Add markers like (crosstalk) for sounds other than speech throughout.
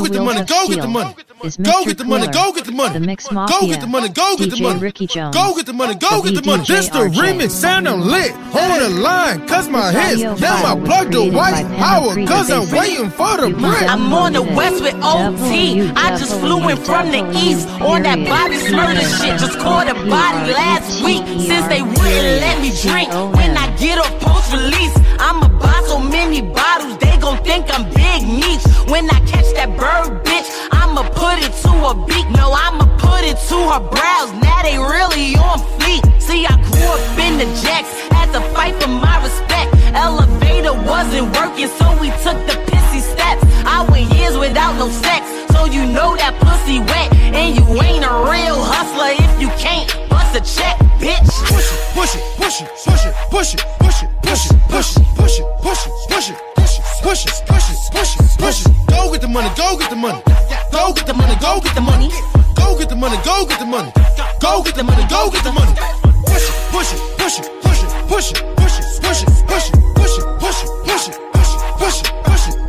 Go get the money. Go get the money. Go get the money. Go get the money. Go get the money. Go get the money. Ricky Jones. Go get the money. Go get the money. VDJ This the remix. Sound I'm lit. On the line. Cause my This hits. audio Now file I was plug the white by power. Cause I'm waiting for the You brick. I'm on the west with. OT. I just flew in from the east on that body murder shit. Just caught a body last week since they wouldn't let me drink. When I get off post release, I'ma buy so many bottles they gon' think I'm big niche. When I catch that bird bitch, I'ma put it to her beak. No, I'ma put it to her brows. Now they really on fleek. See, I grew up in the jacks, had to fight for my respect. Elevator wasn't working, so we took the pissy steps. I went years without no sex, so you know that pussy wet. And you ain't a real hustler if you can't bust a check, bitch. Push it, push it, push it, push it, push it, push it, push it, push it, push it, push it, push it, push it, push it, push it, push it. Go get the money, go get the money. Go get the money, go get the money. Go get the money, go get the money. Go get the money, go get the money. Push it, push it, push it, push it, push it, push it, push it, push it, push it, push it, push it, push it, push it,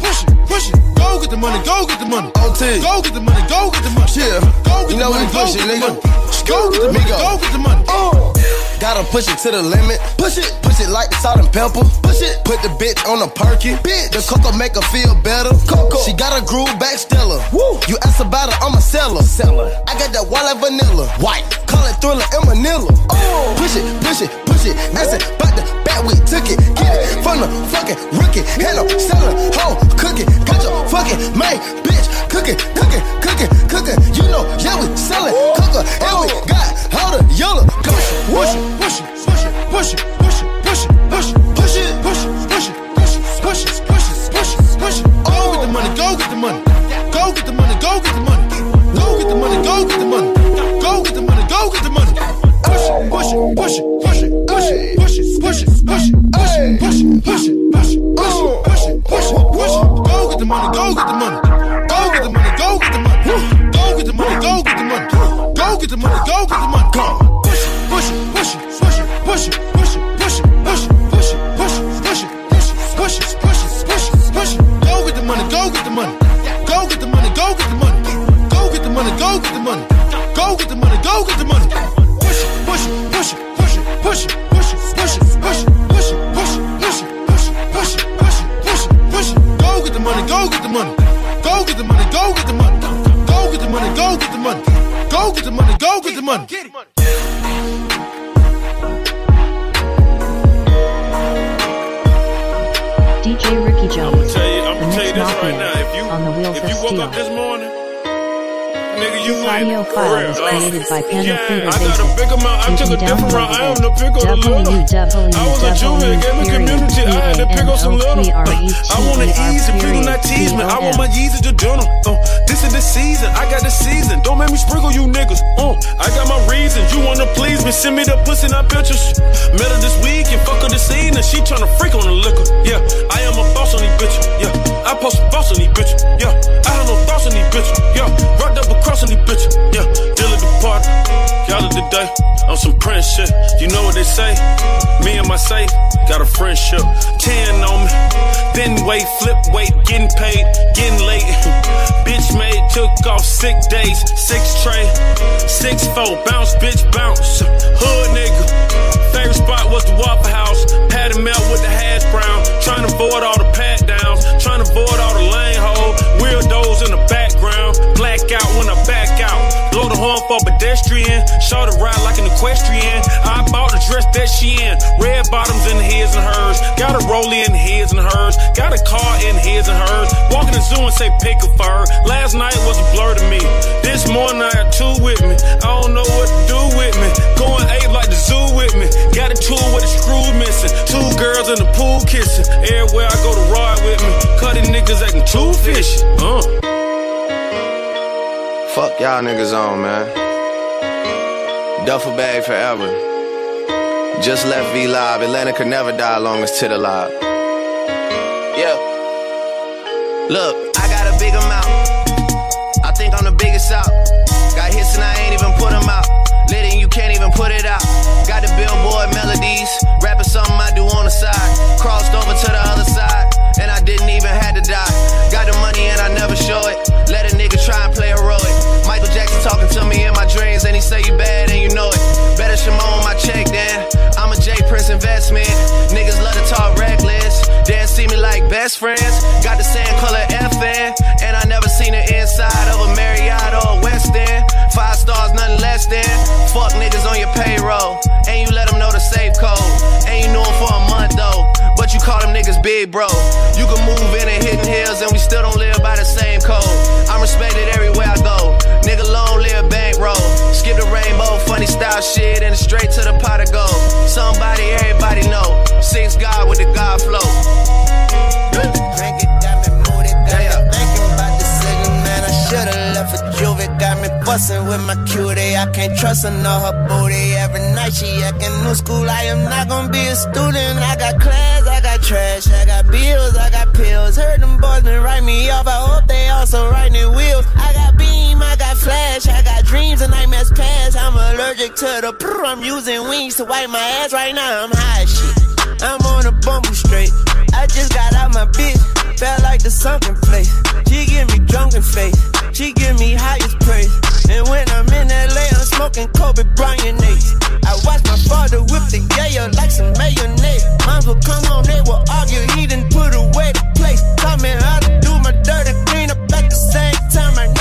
push it, it, it. Go get the money, go get the money. OT. Go get the money, go get the money. Yeah. Go get You the know money, we go it, get the nigga. money. Go get the money, go get the money. Oh. Gotta push it to the limit. Push it, push it like the salt and pepper. Push it, put the bitch on a perky. Bitch, the cocoa make her feel better. Coco, she got a groove back stellar. Woo, you ask about it, I'm a seller. Seller, I got that white vanilla. White, call it thriller in Manila. Oh, push it, push it, push it. Asking about the bat we took it. Get it from the fucking rookie. Up, selling, hoe, cooking. Got your fucking main bitch cooking, cooking, cooking, cooking. You know, yeah, we selling cooker. And we got all the yellow. Push it, push it, push it, push it, push it, push it, push it, push it, push it, push it, push it, push it, push it, push it, push it. Go get the money, go get the money. Go get the money, go get the money. Go get the money, go get the money. Go get the money, go get the money. Push it, push it, push it, push it, push it, push it, push it, push it, push it, push it, push it, push it, push it, push it, push it. Go get the money, go get the money. Go get the money, go get the money. Go get the money, go get the money. Go get the money, go get the money. Go. Push it, push it, push it, push it, push it, push it, Wait, flip weight, getting paid, getting late. (laughs) bitch made, took off sick days, six tray, six four, bounce, bitch, bounce. Hood nigga. Favorite spot was the Waffle House. Patty melt with the hash brown. Trying to avoid all the pat downs. Trying to avoid all the lane hole. Weirdos in the background. Black out when I back out. Blow the horn for pedestrian. Show the ride like an equestrian. I dress that she in. Red bottoms in his and hers. Got a rollie in his and hers. Got a car in his and hers. Walking the zoo and say pick a fur. Last night was a blur to me. This morning I got two with me. I don't know what to do with me. Going eight like the zoo with me. Got a tool with a screw missing. Two girls in the pool kissing. Everywhere I go to ride with me. Cutting niggas acting too fishy. Uh. Fuck y'all niggas on, man. Duffel bag forever. Just left V Live. Atlanta could never die long as Titter live. Yeah. Look, on your payroll. And you let them know the safe code. And you knew them for a month though. But you call them niggas big bro. You can move in and hitting hills and we still don't live by the same code. I'm respected everywhere I go. Nigga long live bankroll. Skip the rainbow, funny style shit, and straight to the pot of gold. Somebody everybody know. Six God with the God flow. Bustin' with my cutie. I can't trust her, know her booty. Every night she acting new school. I am not gonna be a student. I got class, I got trash, I got bills, I got pills. Heard them boys been write me off. I hope they also write me wheels. I got beam, I got flash, I got dreams and nightmares past. I'm allergic to the prr. I'm using wings to wipe my ass right now. I'm high as shit. I'm on a bumble straight. I just got out my bitch. Felt like the sunken place. She give me drunken face. She give me highest praise. And when I'm in LA, I'm smoking Kobe Bryant. I watch my father whip the yayo like some mayonnaise. Moms will come home, they will argue. He didn't put away the place. Taught me how to do my dirty clean up at the same time. I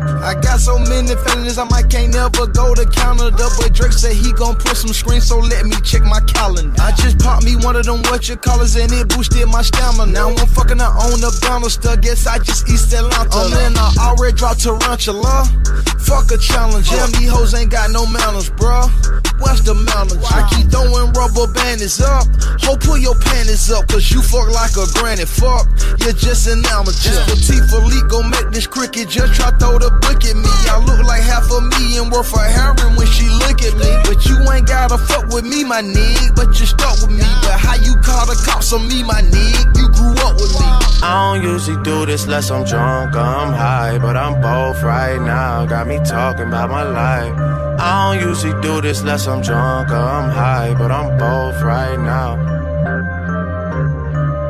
I got so many feelings, I might can't never go to Canada. But Drake said he gon' put some screens, so let me check my calendar. I just popped me one of them what you callers and it boosted my stamina. Now I'm fucking I own a banister, guess I just East Atlanta. Oh man, I already dropped Tarantula. Fuck a challenge, yeah, these hoes ain't got no manners, bruh. What's the mountains? I keep throwing rubber bandits up. Ho, pull your panties up, cause you fuck like a granny. Fuck, you're just an amateur. Petite Philippe go make this cricket, just try throw the book at me. I look like half a million worth of heroin when she look at me. But you ain't gotta fuck with me, my nigga. But you stuck with me. But how you call the cops on me, my nigga? You grew up with me. I don't usually do this unless I'm drunk or I'm high, but I'm both right now. Got me talking about my life. I don't usually do this unless I'm drunk or I'm high, but I'm both right now.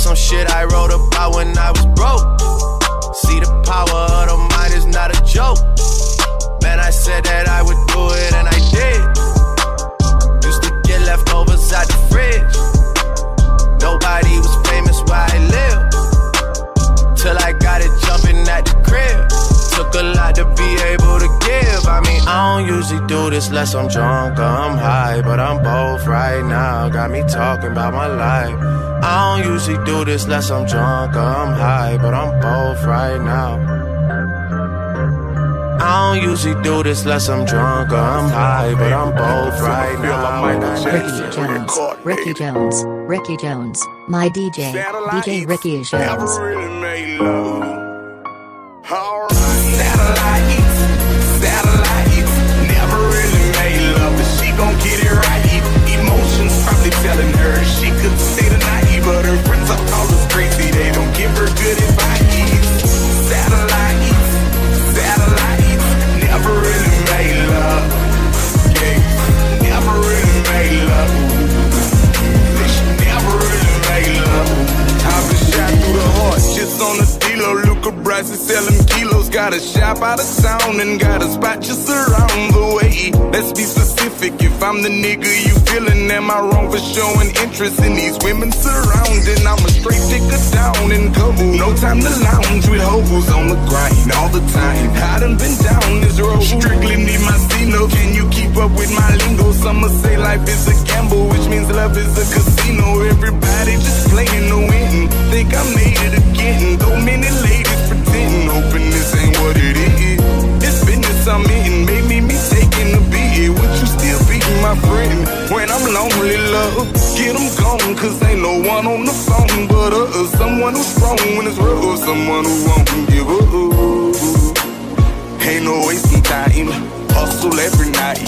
Some shit I wrote about when I was broke. See the power of the mind is not a joke. Man, I said that I would do it and I did. Used to get leftovers out the fridge. Nobody was famous where I live. Till I got it jumping at the crib. Took a lot to be able to give. I mean, I don't usually do this unless I'm drunk or I'm high, but I'm both right now. Got me talking about my life. I don't usually do this unless I'm drunk or I'm high, but I'm both right now. I don't usually do this unless I'm drunk or I'm high, but I'm both right now. and I need Ricky. Jones, Ricky Jones, Ricky Jones, my DJ, DJ Ricky Jones. Never really made love. Telling her she could stay the night, but her friends are all crazy. They don't give her good advice. Got a shop out of town and got a spot just around the way. Let's be specific. If I'm the nigga you feeling, am I wrong for showing interest in these women surrounding? I'm a straight digger down and go. No time to lounge with hoes on the grind all the time. I done been down this road. Strictly need my C-no. Can you keep up with my lingo? Some say life is a gamble, which means love is a casino. Everybody just playing to win. Think I made it again. Though many ladies my friend. When I'm lonely, love, get them gone. Cause ain't no one on the phone but us. Uh, someone who's strong when it's real. Someone who won't give up. Ain't no wasting time. Hustle every night.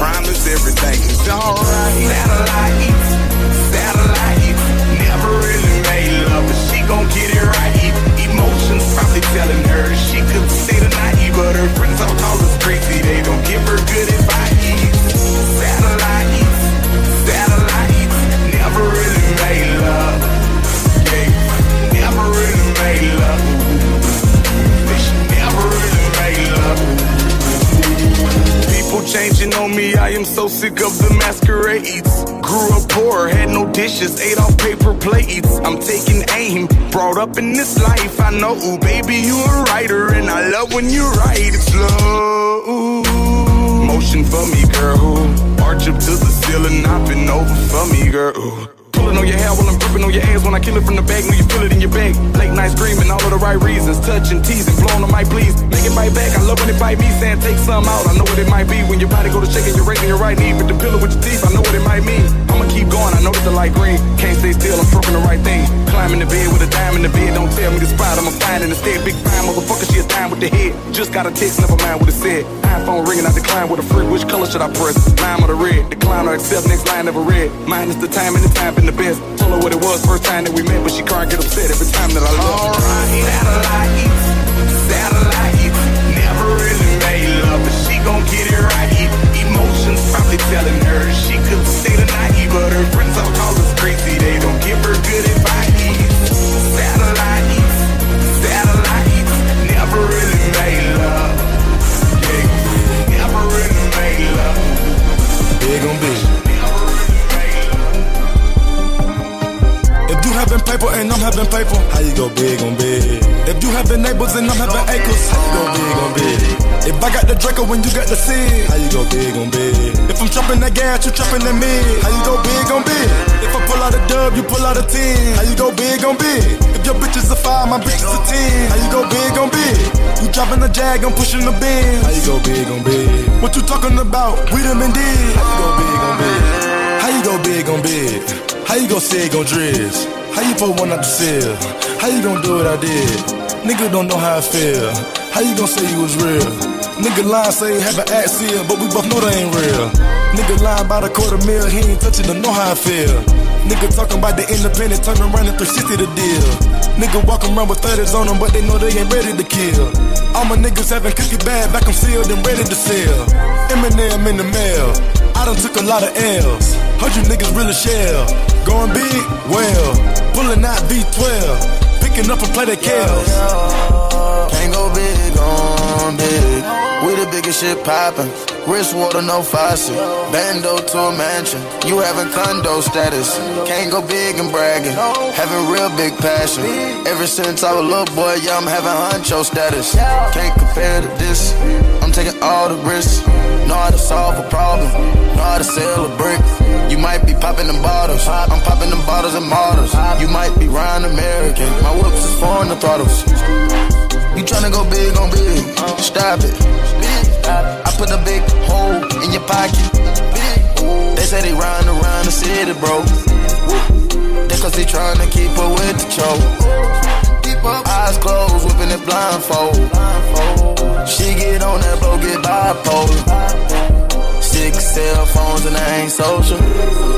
Promise everything is alright. satellite, satellite. Never really made love, but she gon' get it right. Emotions probably telling her she could stay the night, but her friends all call us crazy. They don't give her good advice. Changing on me, I am so sick of the masquerades. Grew up poor, had no dishes, ate off paper plates. I'm taking aim, brought up in this life. I know, baby, you a writer, and I love when you write It's love. Motion for me, girl. Arch up to the ceiling, I've been over for me, girl. On your hair while I'm gripping on your ass when I kill it from the back. Know you feel it in your bag. Late night screaming, all of the right reasons. Touching, teasing, blowing on my please. Make it bite back. I love when it bite me, saying take some out. I know what it might be when your body go to shaking, you're raising your right knee with the pillow with your teeth. I know what it might mean. I'ma keep going. I know that the light green. Can't stay still. I'm stroking the right thing. Climbing the bed with a dime in the bed. Don't tell me the spot. I'ma find in instead. Big fine motherfucker. She a dime with the head. Just got a text. Never mind what it said. iPhone ringing. I decline with a freak. Which color should I press? Lime or the red? Decline or accept. Next line never read. Minus the time and the time in the best. Told her what it was first time that we met, but she can't get upset every time that I look. Alright, satellite, satellite. Draco when you got the seed, how you go big on big? If I'm chopping that gas, you chopping that mid, how you go big on big? If I pull out a dub, you pull out a 10, how you go big on big? If your bitch is a 5, my bitch is a 10, how you go big on big? You dropping the jag, I'm pushing the bin, how you go big on big? What you talking about? We been did, how you go big on big? How you go big on big? How you go sig on drizz? How you put one out the seal? How you gon' do what I did? Nigga don't know how I feel. How you gon' say you was real? Nigga line say have an act seal, but we both know they ain't real. Nigga lying about a quarter mil, he ain't touching to know how I feel. Nigga talking about the independent, turn around and 360 the deal. Nigga walking around with 30s on them, but they know they ain't ready to kill. All my niggas having cookie bag, back 'em sealed and ready to sell. Eminem in the mail. I done took a lot of L's. Heard you niggas really shell. Going big? Well, pulling out V12. Picking up a play the Kels. Can't go big on big. We the biggest shit poppin'. Wrist water, no faucet. Bando to a mansion. You having condo status. Can't go big and bragging. Having real big passion. Ever since I was a little boy, yeah, I'm having honcho status. Can't compare to this. I'm taking all the risks. Know how to solve a problem. Know how to sell a brick. You might be popping them bottles. I'm popping them bottles and models. You might be Ryan American. My whips is foreign the throttles. You tryna go big on big. Stop it. I put a big hole in your pocket. They say they run around the city, bro. That's cause they tryna keep up with the choke. Keep up eyes closed, whipping it blindfold. She get on that blow, get bipolar. Six cell phones and I ain't social.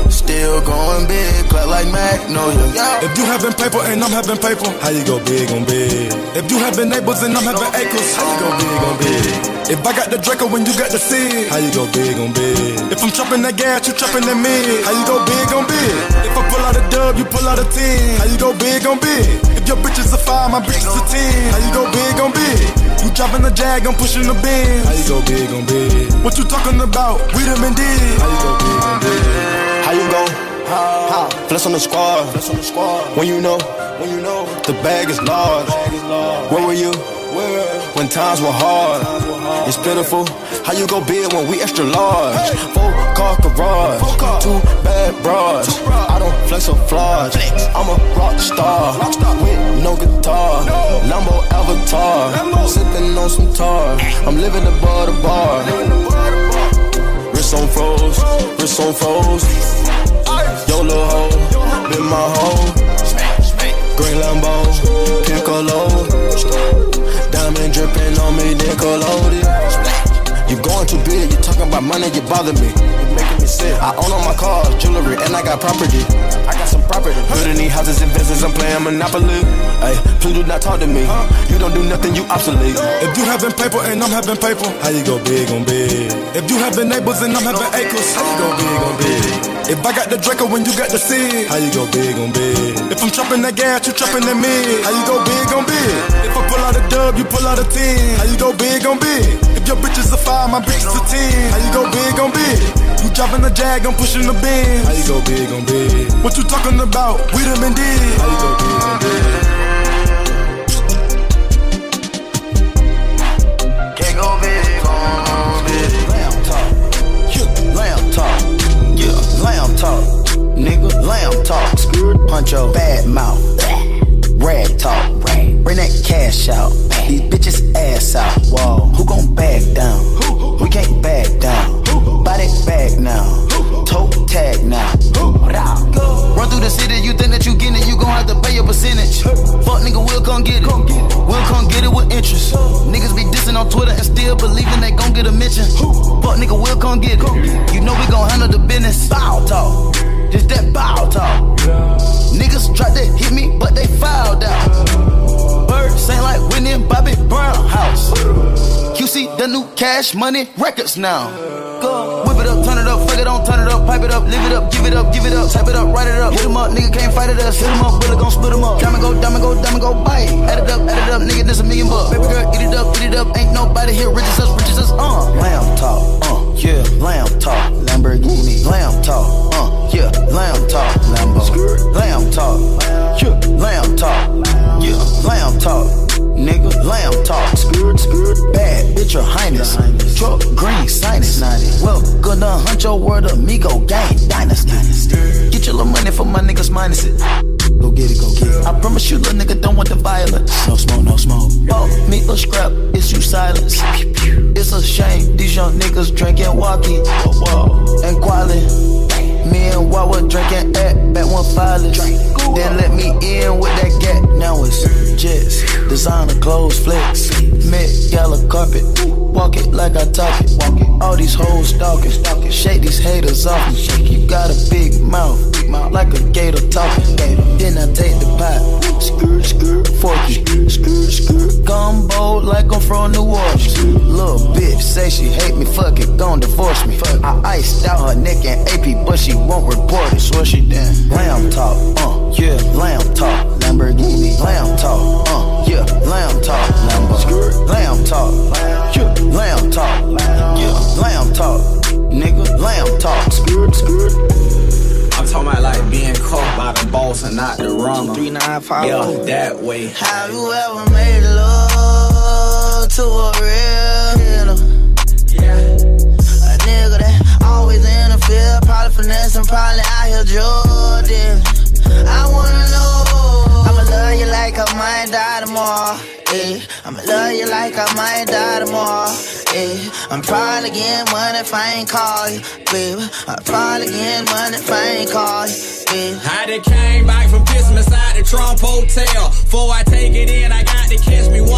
Still going big, clap like Magnolia. If you having paper and I'm having paper, how you go big on big? If you having neighbors and I'm having acres, how you go big on big? If I got the Draco when you got the seed, how you go big on big? If I'm chopping that gas, you chopping that mid, how you go big on big? If I pull out a dub, you pull out a 10, how you go big on big? If your bitch is a 5, my bitch is a 10, how you go big on big? You dropping the jag, I'm pushing the bin. How you go big on big? What you talking about? We done been did. How you go big on big? How you go? How? Flex on the squad. Flex on the squad. When you know, When you know the bag is large. bag is large. Where were you? Where? When times were hard. It's pitiful. How you go big when we extra large? Four car garage. Two bad bras. I don't flex or flaws. I'm a rock star. With no guitar. Lambo avatar. Sipping on some tar. I'm living above the bar. Wrist on froze. Wrist on froze. Yo, little hoe. Been my hoe. Green Lambo. Michelob. Diamond dripping on me, Nickelodeon. You going too big, you talking about money, you bother me. You making me sick. I own all my cars, jewelry, and I got property. I got some property. Building these houses and business, I'm playing Monopoly. Hey, please do not talk to me. You don't do nothing, you obsolete. If you having paper and I'm having paper, how you go big on big? If you having neighbors and I'm having acres, how you go big on big? If I got the Draco when you got the Sid, how you go big on big? If I'm chopping that gas, you chopping that mid, how you go big on big? If I pull out a dub, you pull out a 10, how you go big on big? If your bitch is a five, five, my bitch to ten. How you go big on big? You dropping the jag, I'm pushing the bin. How you go big on big? What you talking about? We done been did. How you go big on big? Can't go big on big. Lamb talk, yeah, lamb talk, yeah, lamb talk, nigga, lamb talk. Skirt, puncho, bad mouth, rag talk, bring that cash out. These bitches ass out. Whoa, who gon' back down? We can't back down. Body back now. Toe tag now. Run through the city, you think that you getting it, you gon' have to pay your percentage. Fuck nigga, we'll come get it. We'll come get it with interest. Niggas be dissing on Twitter and still believing they gon' get a mention. Fuck nigga, we'll come get it. You know we gon' handle the business. Bow talk. Just that bow talk. Niggas tried to hit me, but they fouled out. Birds ain't like Whitney and Bobby Brown house. QC the new cash money records now. Whip it up, turn up, fuck it on, turn it up, pipe it up, live it up, give it up, give it up, type it up, write it up, hit 'em up, nigga can't fight it us, hit 'em up, really gon' split 'em up. Diamond go, diamond go, diamond go, bite. Add it up, add it up, nigga, this a million bucks. Baby girl, eat it up, eat it up, ain't nobody here, rich as us, rich as us, uh. Lamb talk, uh, yeah, lamb talk, Lamborghini, lamb talk, uh, yeah, lamb talk, Lambo, lamb talk, yeah, lamb talk, yeah, lamb talk. Nigga, lamb talk, skirt, skirt, bad bitch, your highness. Truck, green, sinus. Well, gonna hunt your word, amigo, gang, dynasty. Get your little money for my niggas minus it. Go get it, go get it. I promise you, little nigga, don't want the violence. No smoke, no smoke. Oh, me a scrap, it's you silence. It's a shame, these young niggas drinking walkie, and quality. Me and Wawa drinking at back one filers. Then let me in with that gap. Now it's jets, designer clothes, flex, mid yellow carpet. Walk it like I talk it. All these hoes stalking. Shake these haters off me. You got a big mouth, like a gator talking. Then I take the pot, skirt, skirt, forky, skirt, skirt. Gumbo like I'm from New Orleans. Little bitch say she hate me, fuck it, gon' divorce me. I iced out her neck and AP, but she won't report it. So she done. Lamb talk, uh, yeah, lamb talk. Lamborghini, lamb talk, uh, yeah, lamb talk. Lambo, lamb talk, yeah, lamb talk, yeah, lamb talk. Nigga, lamb talk. Skirt, skirt. I'm talking about like being caught by the boss and not the runner. Three nine five. Yeah, that way. Have you ever made love to a real always in the field, probably probably out here Jordan. I wanna know. I'ma love you like I might die tomorrow. Eh. I'ma love you like I might die tomorrow. Eh. I'm probably getting money if I ain't call you, baby. I'm probably getting money if I ain't call you, baby. I done came back from Christmas out the Trump Hotel. Before I take it in, I got to catch me one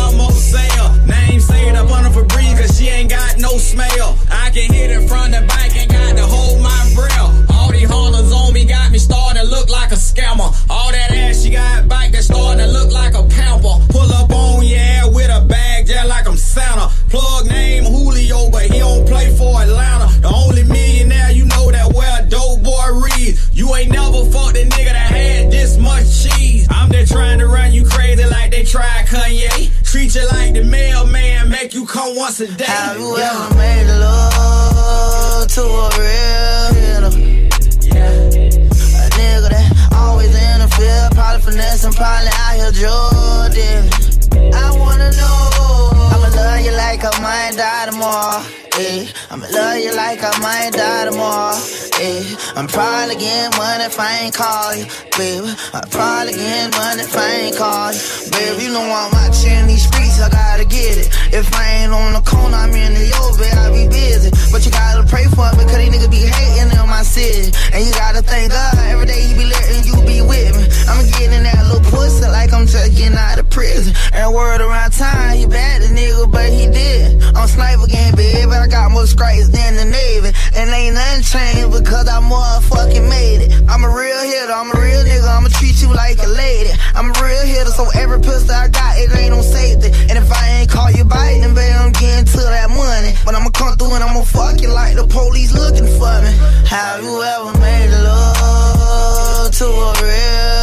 if I ain't call you, baby. I'm probably getting money if I ain't call you, baby. You know I'm out in these streets, I gotta get it. If I ain't on the corner, I'm in the over, I be busy. But you gotta pray for me, cause these niggas be hating in my city. And you gotta thank God every day he be letting you be with me. I'm getting that little pussy like I'm just getting out of prison. And word around town, he bad the nigga, but he did. I'm sniper game, baby, I got more scrapes than the Navy. And ain't nothing changed because I motherfucking made it. I'm a real hitter, I'm a real nigga, I'ma treat you like a lady. I'm a real hitter, so every pistol I got, it ain't on safety. And if I ain't call you biting, baby, I'm getting to that money. But I'ma come through and I'ma fuck you like the police looking for me. Have you ever made love to a real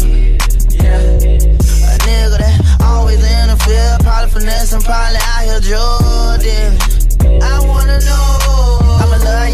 hitter? Yeah. A nigga that always in the field, probably finessing, probably out here Jordan. I wanna know.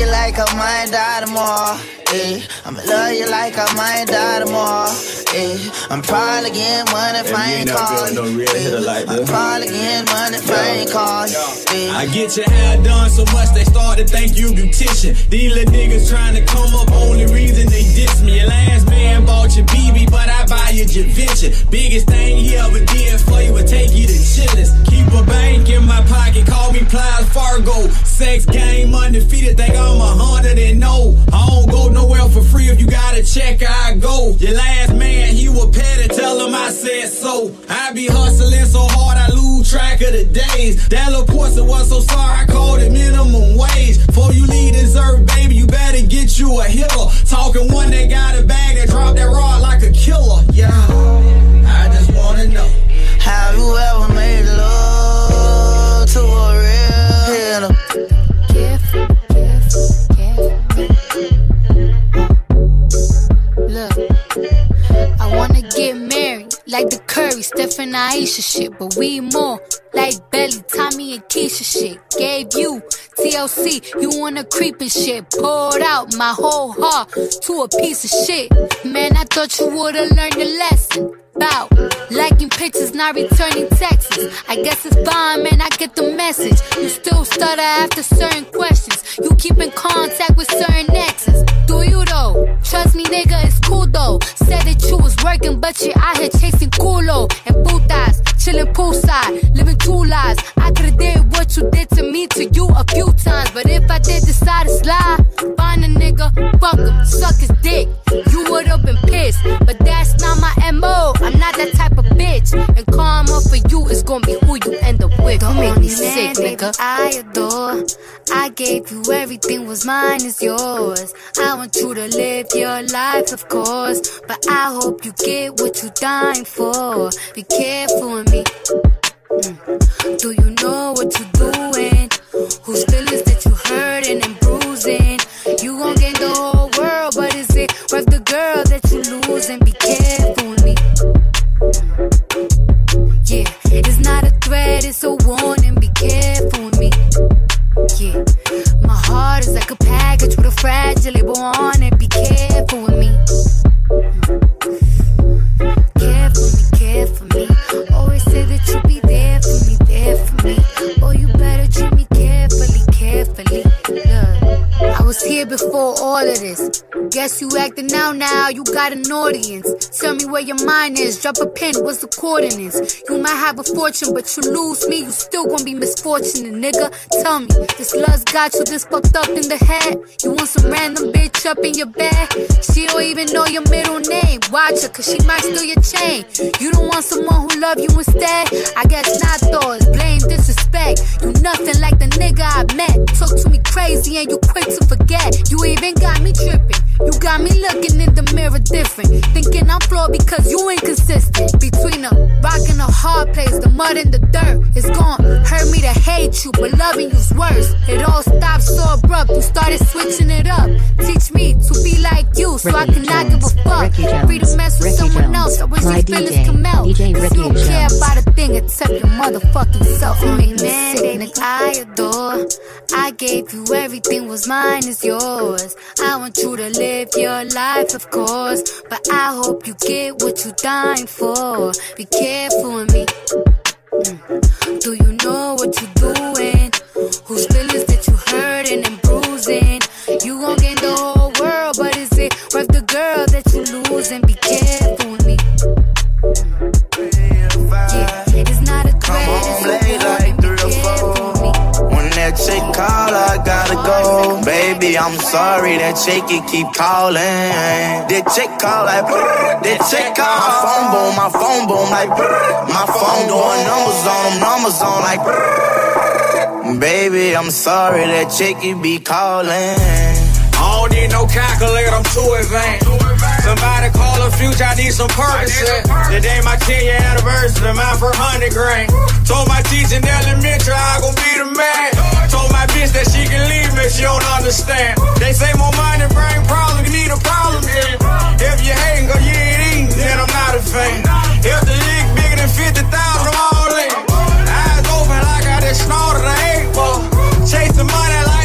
You like I might die tomorrow. Eh. I'ma love you like I might die tomorrow. Eh. I'm probably getting money if I ain't call you. Eh. I'm probably getting money if I ain't call you. Eh. I get your hair done so much they start to think you beautician. These little niggas trying to come up, only reason they diss me. Your last man bought you BB, but I buy you Javinci. Biggest thing he ever did for you would take you to Chili's. Keep a bank in my pocket, call me Plies Fargo. Sex game undefeated, think I'm a hundred and no. I don't go nowhere for free if you got a check, I go. Your last man, he was petty, tell him I said so. I be hustling so hard I lose track of the days. That little portion was so sorry I called it minimum wage. Before you leave dessert, baby, you better get you a hitter. Talking one that got a bag that dropped that rod like a killer. Yeah, Wanna get married like the Curry, Steph and Aisha shit, but we more like Belly, Tommy and Keisha shit. Gave you TLC, you wanna creep and shit. Poured out my whole heart to a piece of shit. Man, I thought you would've learned a lesson. Liking pictures, not returning texts. I guess it's fine, man. I get the message. You still stutter after certain questions. You keep in contact with certain exes. Do you though? Trust me, nigga, it's cool though. Said that you was working, but you out here chasing culo and putas, chilling poolside, living two lives. I could've did what you did to me to you a few times, but if I did decide to slide, find a nigga, fuck him, suck his dick. You would've been pissed, but that's not my mo. I'm not that type of bitch, and karma for you is gonna be who you end up with. Don't make me sick, nigga. I adore. I gave you everything was mine is yours. I want you to live your life, of course. But I hope you get what you're dying for. Be careful with me. Mm. Do you know what you're doing? Whose feelings that you hurting and bruising? You gon' gain Yeah, it's not a threat, it's a warning. Be careful with me. Yeah, my heart is like a package with a fragile label on it. Be careful with me. Was here before all of this. Guess you acting out now, you got an audience. Tell me where your mind is, drop a pin, what's the coordinates? You might have a fortune, but you lose me, you still gonna be misfortunate, nigga. Tell me, this love's got you this fucked up in the head? You want some random bitch up in your bed? She don't even know your middle name. Watch her, cause she might steal your chain. You don't want someone who love you instead? I guess not thoughts, blame, disrespect. You nothing like the nigga I met. Talk to me crazy and you quick to forget. You even got me tripping. You got me looking in the mirror different. Thinking I'm flawed because you inconsistent. Between a rock and a hard place, the mud and the dirt. It's gone. Hurt me to hate you, but loving you's worse. It all stopped so abrupt. You started switching it up. Teach me to be like you so I Ricky cannot give a fuck. Ricky Free to mess with Ricky someone Jones, else. I wish these feelings come out. DJ Cause Ricky you don't care Jones. about a thing except your motherfucking self. You make me man, sick, baby, nigga. I adore. I gave you everything was mine is yours. I want you to live live your life, of course. But I hope you get what you're dying for. Be careful with me. Mm. Do you know what you're doing? Whose feelings that you hurting and bruising? You gon' gain the whole world, but is it worth the girl that you losing? Be careful. Baby, I'm sorry that chick keep calling. That chick call like, that chick call. My phone boom, my phone boom like, my phone doing numbers on them, numbers on like. Baby, I'm sorry that chicky be calling. I don't need no calculator, I'm too advanced. Somebody call a future, I need some Percocet. Today my 10 year anniversary, mine for 100 grand. Told my teacher in elementary I gon' be the man. Told my bitch that she can leave me, she don't understand. They say more money bring problems, you need a problem then. If you hating, go you ain't eating, then I'm not a fan. If the league bigger than 50,000, I'm all in. Eyes open like I just snorted eight ball. Chase the money like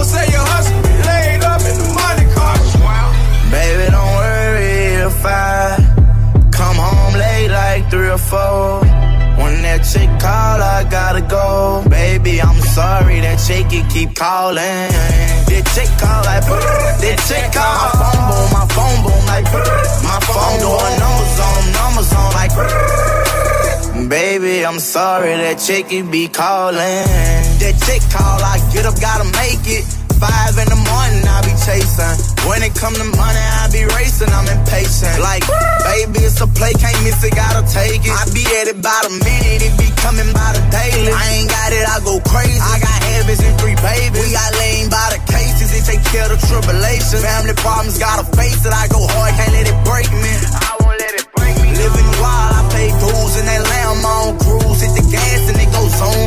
Don't say you hustle, laid up in the money car. Baby, don't worry if I come home late like three or four. When that chick call, I gotta go. Baby, I'm sorry that chick keep calling. That chick call like, that chick call. My phone boom, my phone sorry that chicky be calling. That chick call, I get up, gotta make it. Five in the morning, I be chasing. When it come to money, I be racing, I'm impatient. Like, baby, it's a play, can't miss it, gotta take it. I be at it by the minute, it be coming by the daily. I ain't got it, I go crazy. I got heavens and three babies. We got laying by the cases, it take care of the tribulation. Family problems, gotta face it, I go hard, can't let it break me. I Living wild, I pay dues in that lamb on cruise. Hit the gas and it goes on.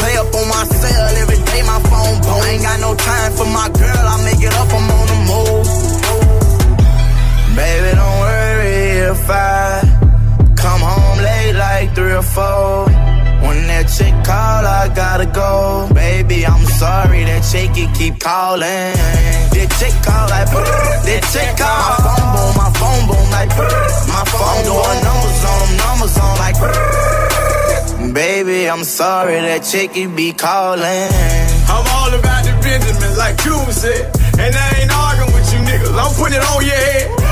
Play up on my cell every day, my phone boom. I ain't got no time for my girl, I make it up, I'm on the move. Baby, don't worry if I come home late like three or four. When that chick call, I gotta go. Baby, I'm sorry that chicky keep calling. That chick call like, that chick call. My phone boom, my phone boom like, my phone doing numbers on them, numbers on like. Baby, I'm sorry that chicky be calling. I'm all about the Benjamin, like Cube said. And I ain't arguing with you niggas, I'm putting it on your head.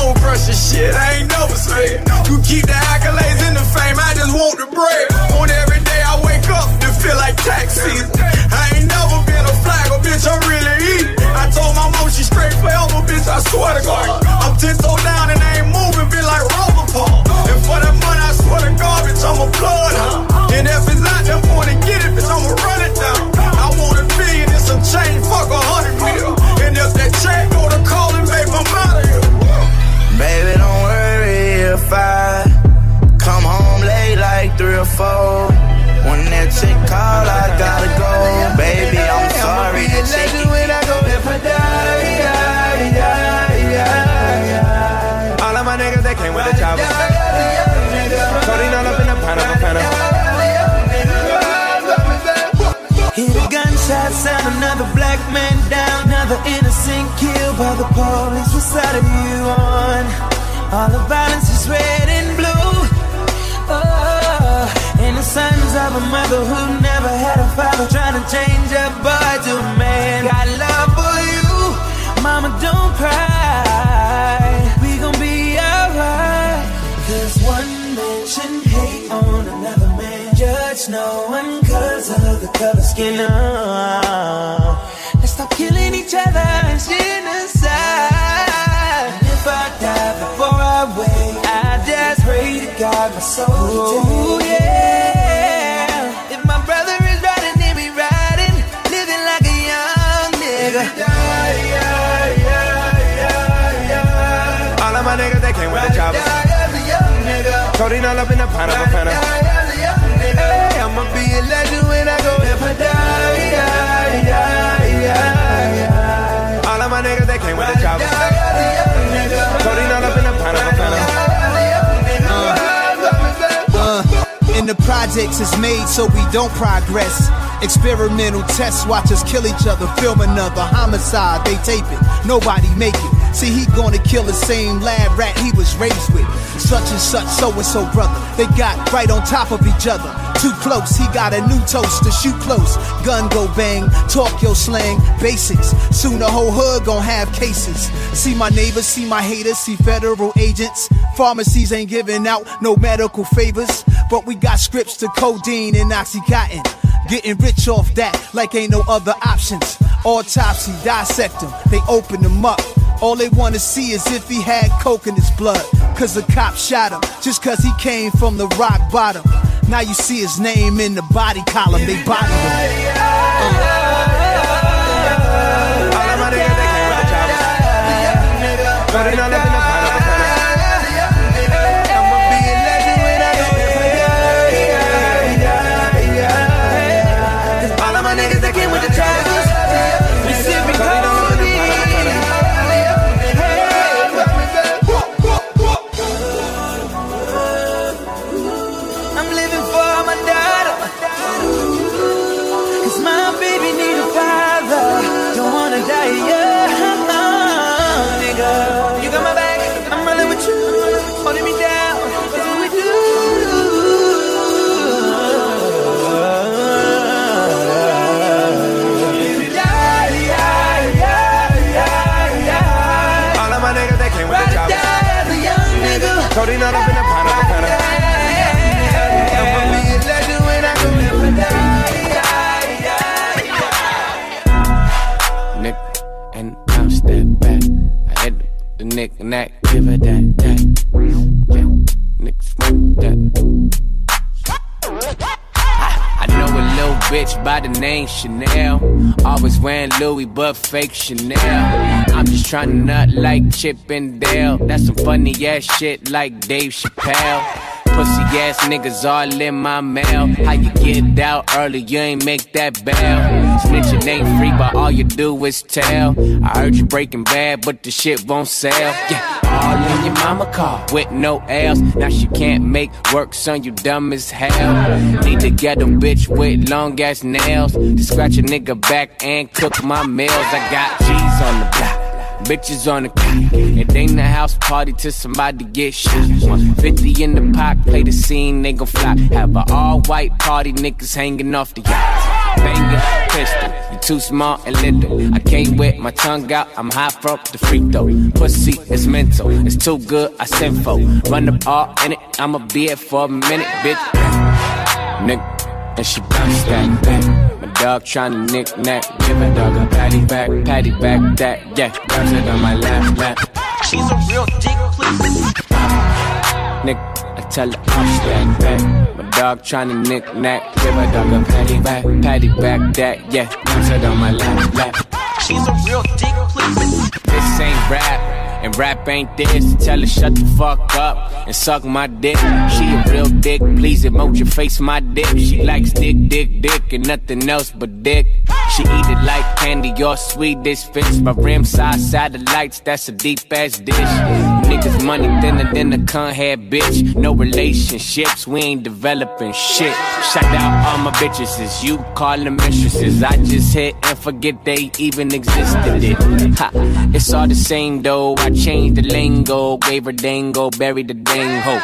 Phone crushing shit, I ain't never scared. You keep the accolades and the fame, I just want the bread. On every day I wake up, it feel like tax season. I ain't never been a flagger, bitch, I'm really eating. I told my mom she straight forever, bitch, I swear to God. I'm 10 toes down and I ain't moving, feel like rubber pump. And for that money, I swear to God, bitch, I'm a bloodhound. And if like three or four. When that chick call, I gotta go. Baby, I'm sorry that chick. when I go if I die, die, die, die. All of my niggas, they came with the choppers. Coding all up in the pineapple, pineapple. Hear the gunshot sound, another black man down, another innocent killed by the police. What side are you on? All the violence is red and blue. Oh, and the sons of a mother who never had a father trying to change a boy to a man. Got love for you, mama, don't cry. We gon' be alright. Cause one man shouldn't hate on another man. Judge no one cause of the color skin. Oh, let's stop killing each other and genocide. And if I die before I wake, I just pray to God my soul to. Yeah. Coding all up in the pineapple, pineapple. Hey, I'ma be a legend when I go if I die, die, die, die, die. All of my niggas, they came with the choppers. Coding all up in the pineapple, pineapple. Uh, in the projects is made so we don't progress. Experimental tests, watch us kill each other, film another homicide. They tape it, nobody make it. See, he gonna kill the same lab rat he was raised with. Such and such, so and so, brother. They got right on top of each other. Too close, he got a new toast to shoot close. Gun go bang, talk your slang, basics. Soon the whole hood gon' have cases. See my neighbors, see my haters, see federal agents. Pharmacies ain't giving out no medical favors. But we got scripts to codeine and oxycontin. Getting rich off that like ain't no other options. Autopsy, dissect them, they open them up. All they wanna see is if he had coke in his blood. Cause the cop shot him, just cause he came from the rock bottom. Now you see his name in the body column, they body him. Uh. The Chanel. Always wearing Louis, but fake Chanel. I'm just trying to nut like Chip and Dale. That's some funny ass shit like Dave Chappelle. Pussy ass niggas all in my mail. How you get out early, you ain't make that bail. Snitching ain't free, but all you do is tell. I heard you breaking bad, but the shit won't sell. Yeah, all in your mama car with no L's. Now she can't make work, son, you dumb as hell. Need to get a bitch with long ass nails to scratch a nigga back and cook my meals. I got G's on the block. Bitches on the clock. It ain't a house party till somebody get shot. 150 in the pot, play the scene, they gon' flop. Have a all white party, niggas hanging off the yacht. Banging, pistol, too small and little. I came with my tongue out, I'm high from the free throw. Pussy is mental, it's too good, I send for. Run up all in it, I'ma be it for a minute, bitch. Nigga, and she bounce that back. My dog tryna knick knack, give a dog a patty back, patty back that, yeah, bounce it on my lap, lap. She's a real dick, please. Nigga, tell her I'm stand back. My dog tryna knick knack, give my dog a patty back, patty back that, yeah, bounce it on my lap, lap. She's a real dick, please. This ain't rap. And rap ain't this. Tell her shut the fuck up and suck my dick. She a real dick, please emote your face my dick. She likes dick, dick, dick, and nothing else but dick. She eat it like candy or sweet. This fits my rim size satellites. That's a deep ass dish. Niggas money thinner than a con head bitch. No relationships, we ain't developing shit. Shout out all my bitches, as you call them mistresses. I just hit and forget they even existed. It. Ha, it's all the same though. I changed the lingo, gave her dango, buried the dang ho.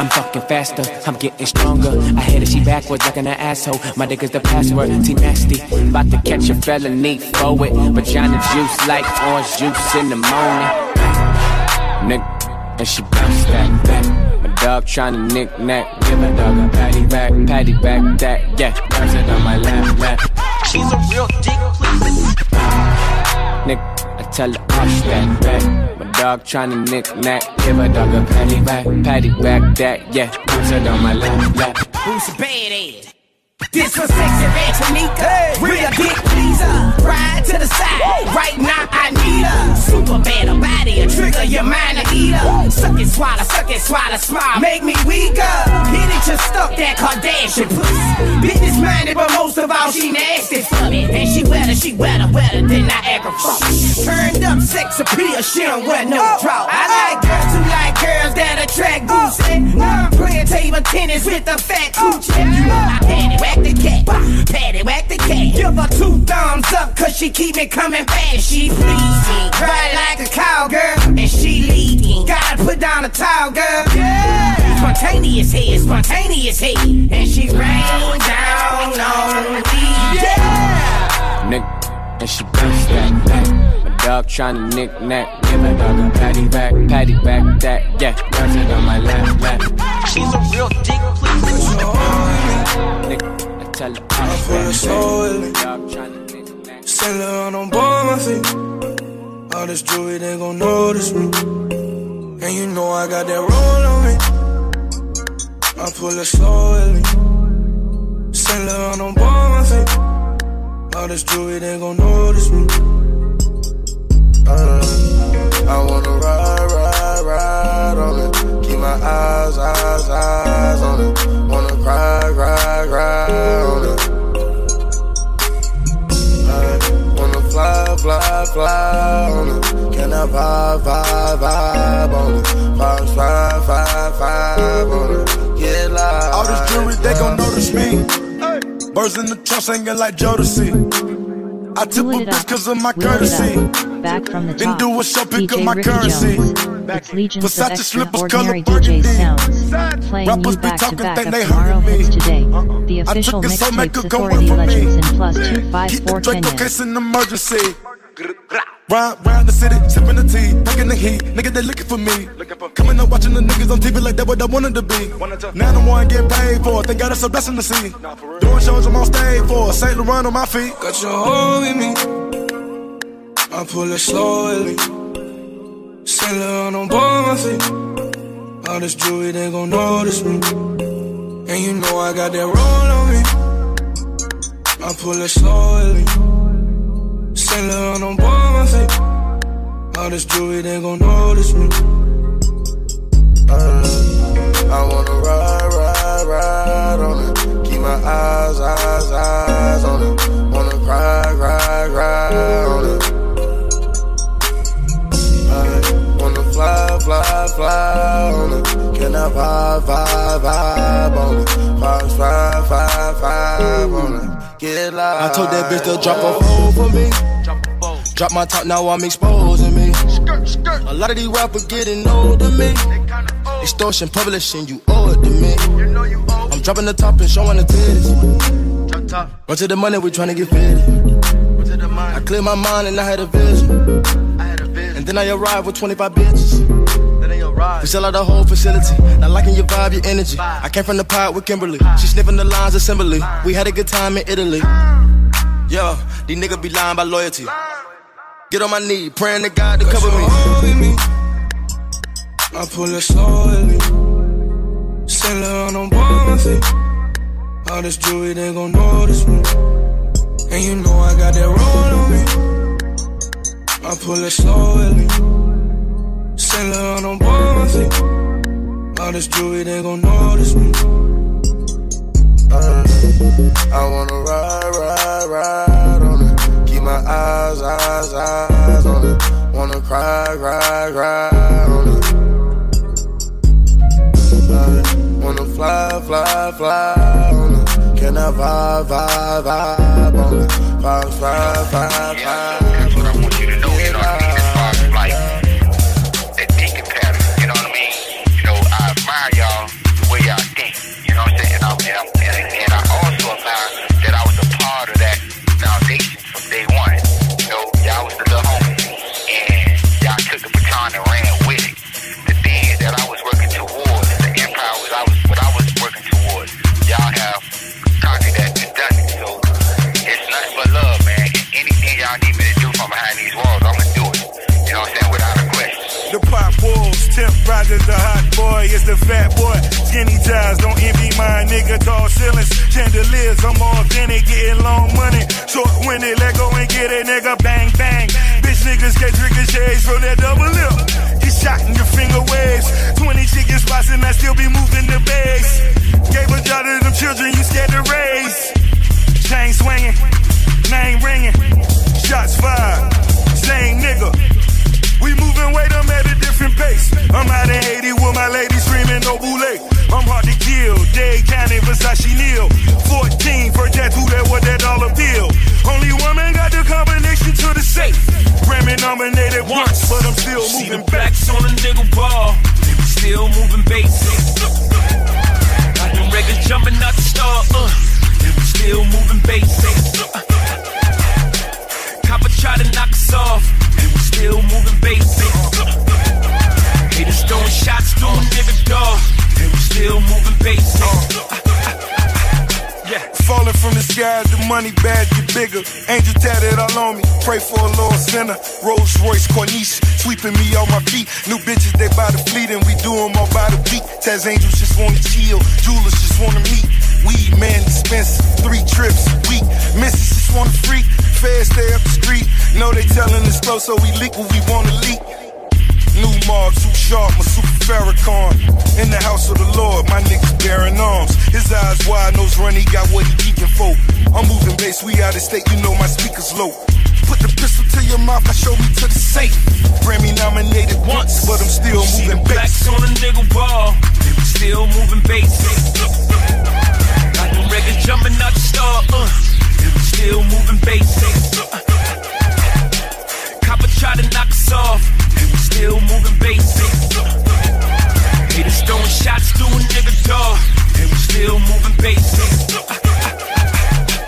I'm fucking faster, I'm getting stronger. I hit her, she backwards like an asshole. My dick is the password, T nasty. About to catch a felony for it. Vagina juice like orange juice in the morning. Nigga, and she bounce that back. My dog tryna nick nack. give my dog a patty back, patty back that, yeah, bounce it on my lap, lap. She's a real dick, please. Nigga, I tell her I'm stand back. My dog tryna nick nack. give my dog a patty back, patty back that, yeah, bounce it on my lap, lap. Who's a bad badass? This for sexy man Tanika, real big pleaser. Ride to the side, right now I need her. Super bad, a body, a trigger, your mind a eater. Suck it, swallow, suck it, swallow, smile, make me weaker. Hit it, just stuck that Kardashian pussy. Business minded, but most of all she nasty for me. And she wetter, she wetter, wetter than Niagara Falls. Turned up sex appeal, she don't wear no oh, draw. I oh. like girls who like girls that attract boozy. Oh. Now I'm playing table tennis with the fat coochie. You know I patty whack the cat, patty whack the cat. Give her two thumbs up, cause she keep me coming fast. She pleasing, right like a cowgirl, and she leading. Gotta put down a towel, girl. Yeah. Spontaneous head, spontaneous head, and she rain down on me. Yeah. Nigga, and she bounce that back. My dog tryna knick knack, give my dog a patty back, patty back that, yeah, bounce it on my lap, lap. She's a real dick, please. Tell her I put her soul in me. Send her on board my feet. All this jewelry, they gon' notice me. And you know I got that roll on me. I pull it her slowly. Send her on board my feet. All this jewelry, they gon' notice me. Uh, I wanna ride, ride, ride on it. Keep my eyes, eyes, eyes on it. Cry, cry, cry on it. Wanna fly, fly, fly on it. Can I vibe, vibe, vibe on it? Five, five, five, five on it. Live. All this jewelry, they gon' notice me. Birds in the trunk singing like Jodeci. I tip a bitch cause of my courtesy. Back from the Then top. do a show, pick DJ up my Ricky currency. Jones. It's legions of Versace slippers, extraordinary color DJ burgundy. sounds. Playing Rappers you be back to talking, back think of they tomorrow hurting me. hits today. Uh-uh. The I official took it so mixtapes make it come authority work for me. legends in plus Keep the 254 Draco Kenya. case in emergency. Round, round the city, sipping the tea, taking the heat. Nigga, they looking for me. Coming up watching the niggas on TV like that what I wanted to be. Now the one getting paid for it. Thank God it's a blessing to see. Doing shows I'm on stage for. St. Laurent on my feet. Got your hold with me. I pull it slowly. Send her on board my feet. All this jewelry, they gon' notice me. And you know I got that roll on me. I pull it slowly. Send her on board my feet. All this jewelry, they gon' notice me. Uh, I wanna ride, ride, ride on it. Keep my eyes, eyes, eyes on it. Wanna cry, cry, cry on it. Fly, fly, fly on it. Can I vibe, vibe, vibe on it? Five, five, five, five on it. Get live. I told that bitch to drop a phone for me. Drop my top, now I'm exposing me. A lot of these rappers getting old to me. Extortion, publishing, you owe it to me. I'm dropping the top and showing the titties. Run to the money, we tryna get fitted. I cleared my mind and I had a vision. And then I arrived with 25 bitches. We sell out the whole facility. Not liking your vibe, your energy. I came from the pod with Kimberly. She sniffing the lines assembly. We had a good time in Italy. Yo, these niggas be lying by loyalty. Get on my knee, praying to God to cover me. I pull it slowly. Send her on board my feet. All this jewelry, they gon' notice me. And you know I got that roll on me. I pull it slowly. Send her on board my feet. All this jewelry, they gon' notice me. Uh, I wanna ride, ride, ride on it. Keep my eyes, eyes, eyes on it. Wanna cry, cry, cry on it. I wanna fly, fly, fly on it. Can I vibe, vibe, vibe on it? Vibe, vibe, vibe, vibe. My nigga. Tall ceilings, chandeliers, I'm authentic, getting long money. Short winded, let go and get it, nigga. Bang, bang. Bitch niggas get ricochets from that double lip. Get shot in your finger waves. 20 chicken spots and I still be moving the base. Gave a job to them children you scared to raise. Chain swinging, name ringing, shots fired. Same nigga. We moving weight, I'm at a different pace. I'm out in Haiti with my lady screaming no boule. I'm hard to kill. Dade County, Versace Neal. 14, first tattoo that what that dollar appeal. Only woman got the combination to the safe. Grammy nominated once, but I'm still See moving the blacks on a nigga ball, still moving bases. Got them records jumping out the star, uh, still moving bases. Copper try to knock us off, they still moving bases. Haters throwing shots, doing nigga dog, they we still moving bases. money bag get bigger. Angel tatted all on me. Pray for a Lord sinner. Rolls Royce Corniche sweeping me on my feet. New bitches they buy the fleet and we do them all by the beat. Taz angels just wanna chill. Jewelers just wanna meet. Weed man expensive. Three trips a week. Misses just wanna freak. Fast stay up the street. Know they telling us slow so we leak what we wanna leak. New mob, too sharp, my super Farrakhan. In the house of the Lord, my niggas bearing arms. His eyes wide, nose run, he got what he geeking for. I'm moving bass, we out of state, you know my speakers low. Put the pistol to your mouth, I show me to the safe. Grammy nominated once, but I'm still See moving bass. blacks on a nigga ball, still moving bass. Got them records jumping out the star, uh, still moving bass. Copper tried to knock us off, still moving bass. Haters throwing shots to a nigga dog, they was still moving.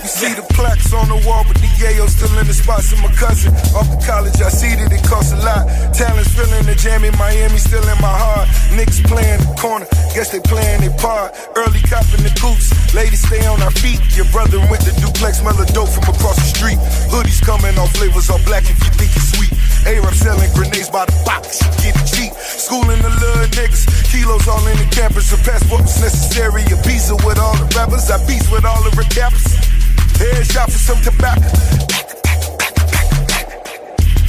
You see the plaques on the wall, but the yayo still in the spots of my cousin. Off the college, I see that it costs a lot. Talents filling the jam in Miami, still in my heart. Niggas playing the corner, guess they playing their part. Early copping the goops, ladies stay on our feet. Your brother went to duplex, smell dope from across the street. Hoodies coming off flavors all black if you think it's sweet. A-Rap selling grenades by the box, get it cheap. Schooling the little niggas, kilos all in the campus. A passport was necessary, a visa with all the rappers. I beats with all the recappers. Headshot for some tobacco.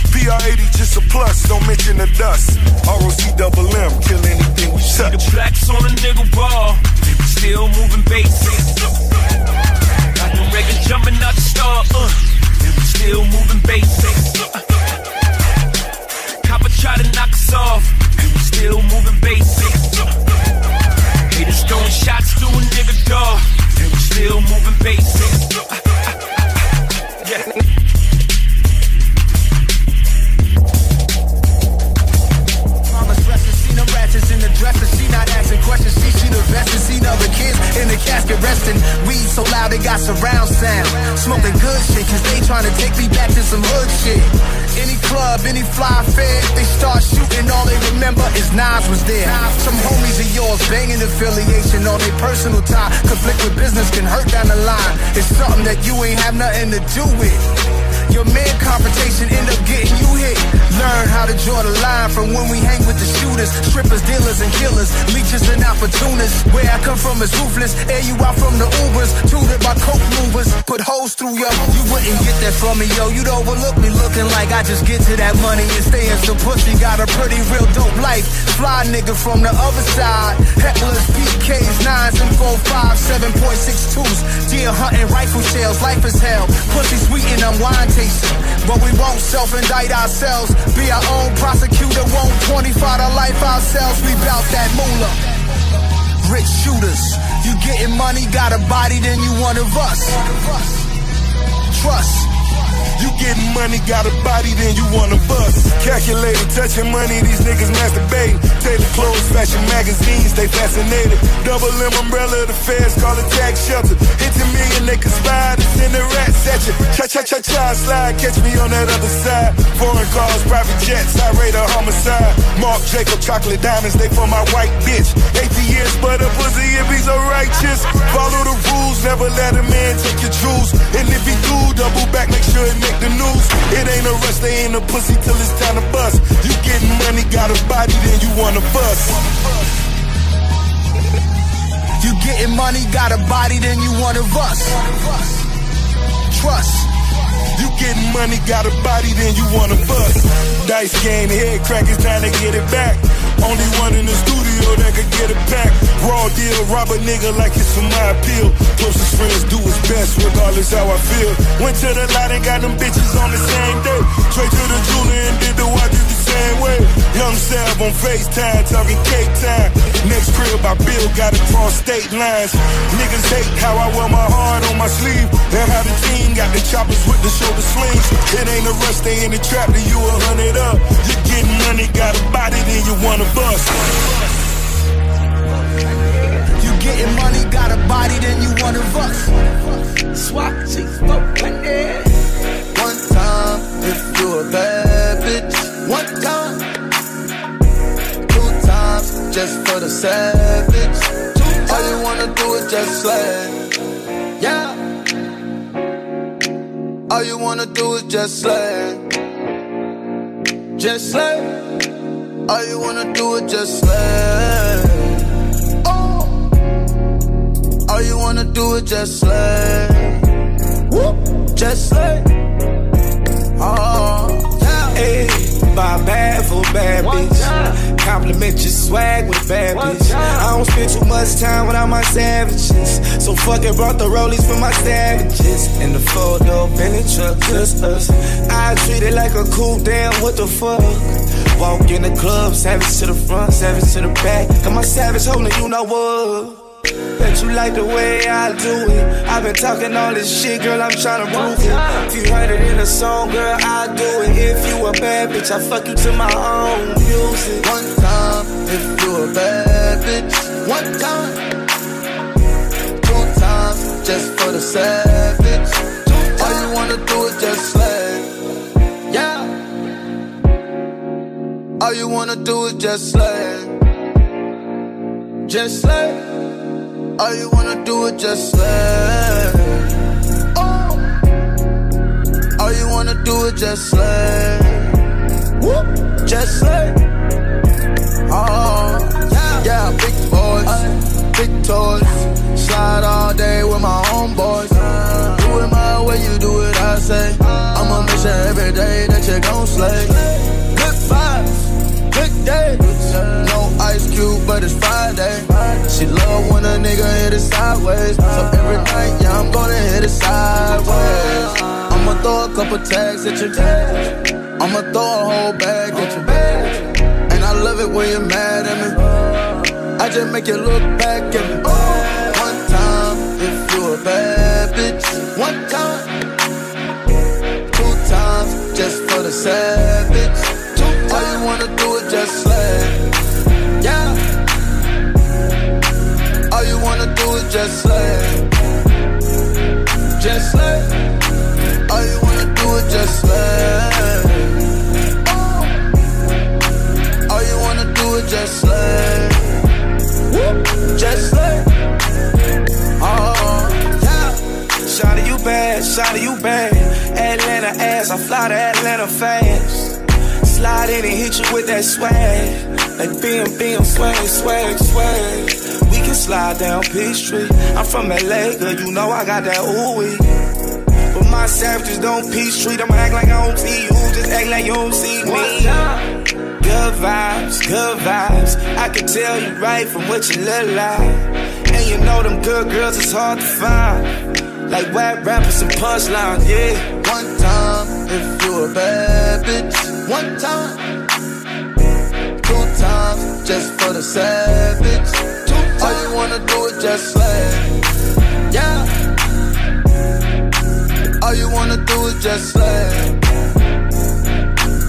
PR80 just a plus, don't mention the dust. ROC double M, kill anything we See touch. the blacks on a nigga ball, still moving bass. Got them records jumping out the star, uh, still moving bass. Copper tried to knock us off, they was still moving bass. Haters throwing shots to a nigga was still moving bass. (laughs) Yeah. Seen the vest and seen other kids in the casket resting. Weed so loud they got surround sound. Smoking good shit, cause they trying to take me back to some hood shit. Any club, any fly fair, they start shooting, all they remember is Nas was there. Some homies of yours banging affiliation on their personal time. Conflict with business can hurt down the line. It's something that you ain't have nothing to do with. Your man confrontation end up getting you hit. Learn how to draw the line from when we hang with the shooters, strippers, dealers, and killers, leeches and opportunists. Where I come from is ruthless. Air you out from the Ubers, tutored by coke movers. Put holes through yo. You wouldn't get that from me, yo. You'd overlook me looking like I just get to that money and stay in some pussy. Got a pretty real dope life. Fly nigga from the other side. Hecklers, PKs, 9s, and 4.5, 7.62s. Deer hunting, rifle shells. Life is hell. Pussy sweet and I'm But we won't self-indict ourselves. Be our own prosecutor. Won't 25 to life ourselves. We bout that moolah. Rich shooters. You getting money, got a body, then you one of us. Trust. You getting money, got a body, then you wanna bust. Calculated, touching money, these niggas masturbating. Tailor clothes, fashion magazines, they fascinated. Double M umbrella, the feds call it tax shelter. Hit a million, they conspire to send the rats at you. Cha cha cha cha, slide, catch me on that other side. Foreign cars, private jets, I rate a homicide. Mark Jacob, chocolate diamonds, they for my white bitch. 80 years, but a pussy if he's so righteous. Follow the rules, never let a man take your jewels. And if he do, double back, make sure it make the news. It ain't a rush, they ain't a pussy till it's time to bust. You getting money, got a body, then you wanna bust. You getting money, got a body, then you of us. Trust. You getting money, got a body, then you wanna bust. Dice game, head crackers trying to get it back. Only one in the studio that could get it back. Raw deal, rob a nigga like it's for my appeal. Closest friends do his best, regardless how I feel. Went to the lot and got them bitches on the same day. Straight to the jeweler and did the watches the same way. Young Sav on FaceTime, talking cake time. Next crib I build, got it cross state lines. Niggas hate how I wear my heart on my sleeve. And how the team got the choppers with the shoulder slings. It ain't a rush, they in the trap, then you a hundred up. You getting money, got a body, then you wanna bust. You getting money, got a body, then you one of us. Swap, six, four, One time, if you a bad bitch. One time. Two times, just for the savage. All you wanna do is just slay. Yeah. All you wanna do is just slay. Just slay. All you wanna do is just slay. Oh. All you wanna do is just slay. Whoop. Just slay. Oh. Buy bad for a bad bitch. Compliment your swag with bad bitch. I don't spend too much time without my savages. So fuck it, brought the rollies for my savages. In the photo, Bentley truck, just us. I treat it like a cool damn, what the fuck? Walk in the club, savage to the front, savage to the back. Got my savage holding you know what? Bet you like the way I do it. I've been talking all this shit, girl, I'm trying to prove it. If you heard it in a song, girl, I do it. If you a bad bitch, I fuck you to my own music. One time, if you a bad bitch. One time. Two times, just for the savage. All you wanna do is just slay. Yeah. All you wanna do is just slay. Just slay. All you wanna do is just slay. Oh. All you wanna do is just slay. Whoop. Just slay. Oh. Yeah, yeah big boys, big toys. Slide all day with my homeboys. Uh. Do it my way, you do it, I say. Uh. I'ma make sure every day that you gon' slay. Good vibes, good day. No ice cube, but it's Friday. She love when a nigga hit it sideways. So every night, yeah, I'm gonna hit it sideways. I'ma throw a couple tags at your tag. I'ma throw a whole bag at your bag. And I love it when you're mad at me. I just make you look back at me. Oh, one time, if you a bad bitch. One time. Two times, just for the savage. Two All you wanna do is just slay. Yeah. Just slay. Just slay. All you wanna do is just slay. All you wanna do is just slay. Just slay. Oh, yeah. Shawty, you bad, shawty, you bad. Atlanta ass, I fly to Atlanta fast. Slide in and hit you with that swag. Like bim, bim, swag, swag, swag. We can slide down Peachtree. I'm from LA, girl, you know I got that ooey. But my savages don't Peachtree. I'ma act like I don't see you, just act like you don't see me. Good vibes, good vibes. I can tell you right from what you look like. And you know them good girls is hard to find. Like rap rappers and punchlines, yeah. One time, if you a bad bitch. One time. Two times, just for the savage. Two. All you wanna do is just slay. Yeah. All you wanna do is just slay.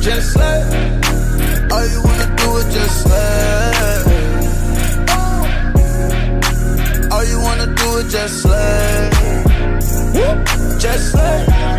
Just slay. All you wanna do is just slay. Oh. All you wanna do is just slay. Just slay.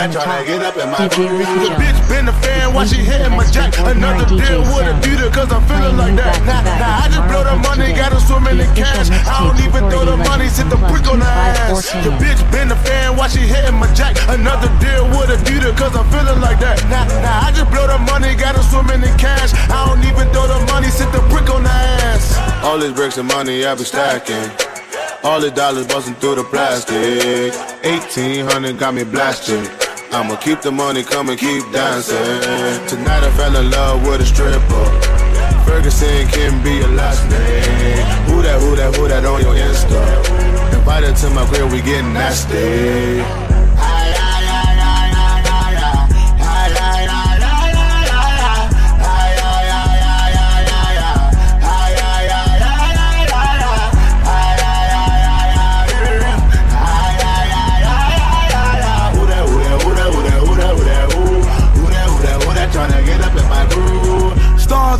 Who that, who that tryna get up in my The bitch been a fan while she hitting my jack. Another deal with a beater, cause I'm feeling like that. Nah, nah, I just blow the money, gotta swim in the cash. I don't even throw the money, sit the brick on the ass. The bitch been a fan while she hitting my jack. Another deal with a beater, cause I'm feeling like that. Nah, nah, I just blow the money, gotta swim in the cash. I don't even throw the money, sit the brick on the ass. All these bricks of money I be stacking. All the dollars busting through the plastic. 1800 got me blasted. I'ma keep the money, coming, keep dancing. Tonight I fell in love with a stripper. Ferguson can be your last name. Who that, who that, who that on your Insta? Invited to my crib, we getting nasty.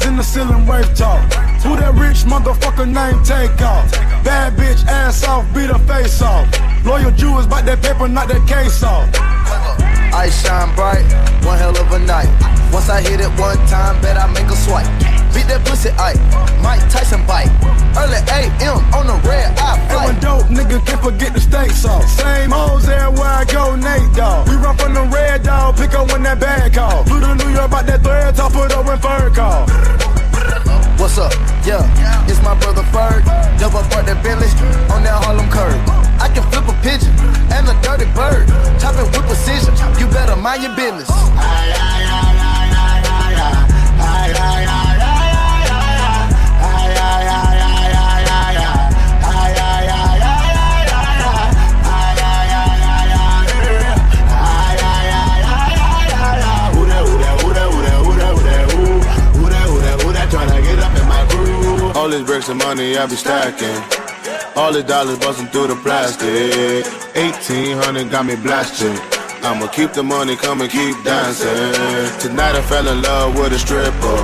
In the ceiling, wave talk. Who that rich motherfucker name take off? Bad bitch, ass off, beat her face off. Loyal Jew is about that paper, not that case off. I shine bright, one hell of a night. Once I hit it one time, bet I make a swipe. Beat that pussy, I Mike Tyson bite. Early AM on the red eye flight. And dope nigga can't forget the steak sauce. Same hoes everywhere it's my brother Ferg. Double part that Bentley on that Harlem curb. I can flip a pigeon and a dirty bird. Chopping with precision. You better mind your business. Aye, aye, aye, All these bricks of money I be stacking. All the dollars busting through the plastic. 1800 got me blasted. I'ma keep the money, come and keep dancing. Tonight I fell in love with a stripper.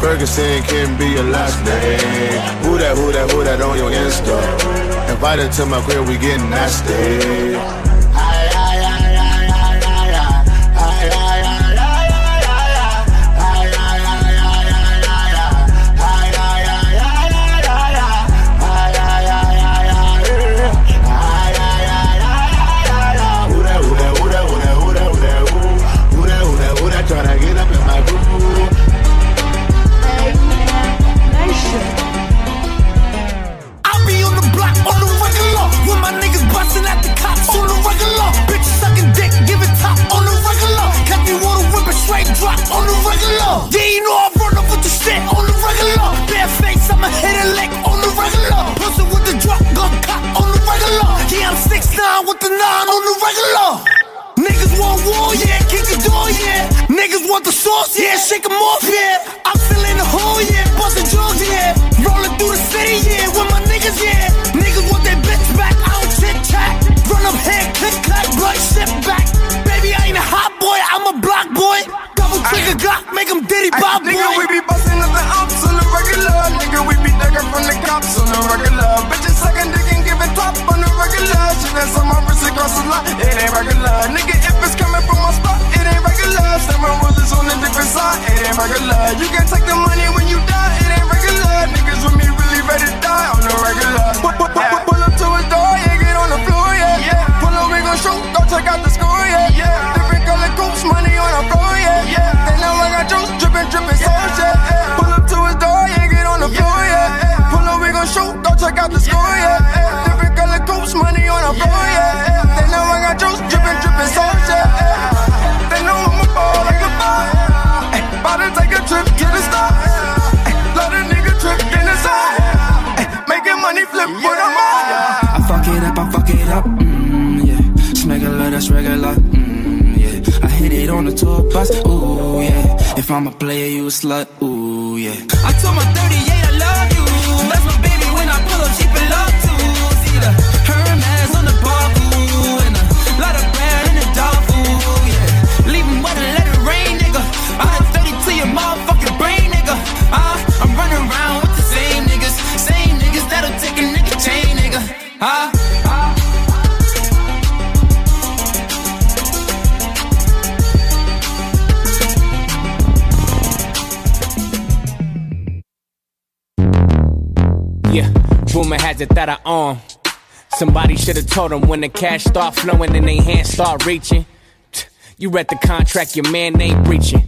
Ferguson can be your last name. Who that, who that, who that on your Insta? Invited to my crib, we getting nasty. on on the regular. Niggas want war, yeah, kick the door, yeah. Niggas want the sauce, yeah, shake 'em off, yeah. I'm still in the hole, yeah, bustin' drugs, yeah. Rollin' through the city, yeah, with my niggas, yeah. Niggas want their bitch back, I don't chit chat. Run up here, click clack, blood shit back. Baby, I ain't a hot boy, I'm a block boy. Double trigger Glock, make 'em diddy bob boy. Nigga, we be bustin' up the ops on the regular. Nigga, we be duckin' from the cops on the regular. Bitches a dick and giving top on the regular. Shit, that's on my cost a lot, it ain't regular. Nigga, if it's coming from my spot, it ain't regular. Seven rulers on a different side, it ain't regular. You can take the money when you die, it ain't regular. Niggas with me really ready to die on the regular. Pull, pull, pull, pull up to his door, yeah, get on the floor, yeah. yeah. Pull up, we gon' shoot, go check out the score, yeah. yeah. Different color coats, money on the floor, yeah. yeah. And now I got juice, dripping, dripping yeah. sauce, yeah. Pull up to his door, yeah, get on the yeah. floor, yeah. yeah. Pull up, we gon' shoot, go check out the score, yeah. flip, yeah. put them. I fuck it up, I fuck it up, mmm, yeah. It's regular, that's regular, mmm, yeah. I hit it on the tour bus, ooh, yeah. If I'm a player, you a slut, ooh, yeah. I told my 38 I love Should have told them when the cash start flowing and they hands start reaching. You read the contract, your man ain't breaching.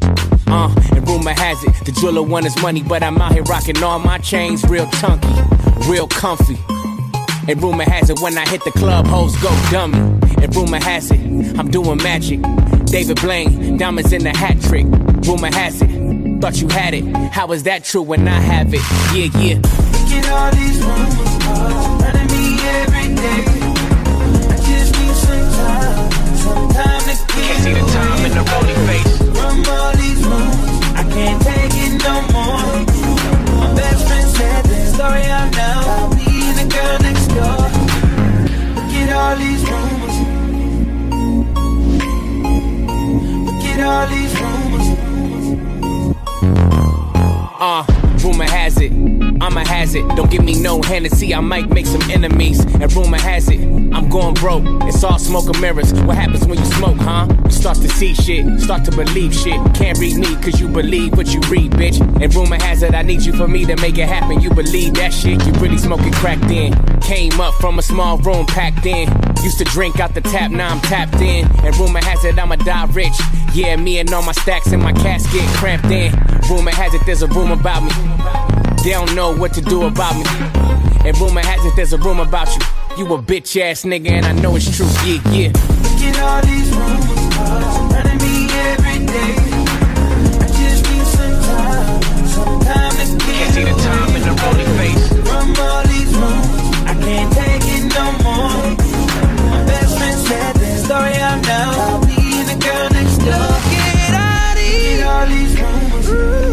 Uh, and rumor has it, the jeweler want his money, but I'm out here rocking all my chains real chunky, real comfy. And rumor has it, when I hit the club, hoes go dummy. And rumor has it, I'm doing magic. David Blaine, diamonds in the hat trick. Rumor has it, thought you had it. How is that true when I have it? Yeah, yeah. Look at all these rumors, running me every day. Can't see the time in the rolling face. From all these moves, I can't take it no more. My best friend said the story I know. About me and the girl next door. Look at all these rumors. Look at all these rumors. Uh, rumor has has it, I'm a hazard. Don't give me no Hennessy, I might make some enemies. And rumor has it, I'm going broke. It's all smoke and mirrors. What happens when you smoke, huh? You start to see shit, start to believe shit. Can't read me, cause you believe what you read, bitch. And rumor has it, I need you for me to make it happen. You believe that shit, you really smoking cracked in. Came up from a small room packed in. Used to drink out the tap, now I'm tapped in. And rumor has it, I'ma die rich. Yeah, me and all my stacks in my casket cramped in. Rumor has it, there's a room about me. They don't know what to do about me. And rumor has it, there's a rumor about you. You a bitch ass nigga, and I know it's true. Yeah, yeah. Look at all these rumors surrounding me every day. I just need some time, some time to get Can't see the time in the rolling face. From all these rumors, I can't take it no more. My best friend said the story I'm now. I'll be in the girl next door. Get all these, get all these rumors. Rumors.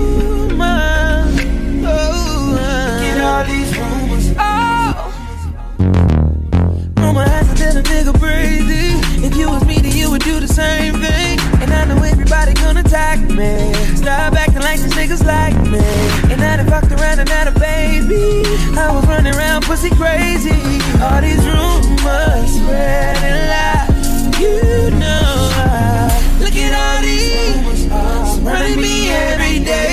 Do the same thing. And I know everybody gonna attack me. Stop acting like these niggas like me. And I done fucked around and had a baby. I was running around pussy crazy. All these rumors spreading loud. You know I look at all these surrounding me every day.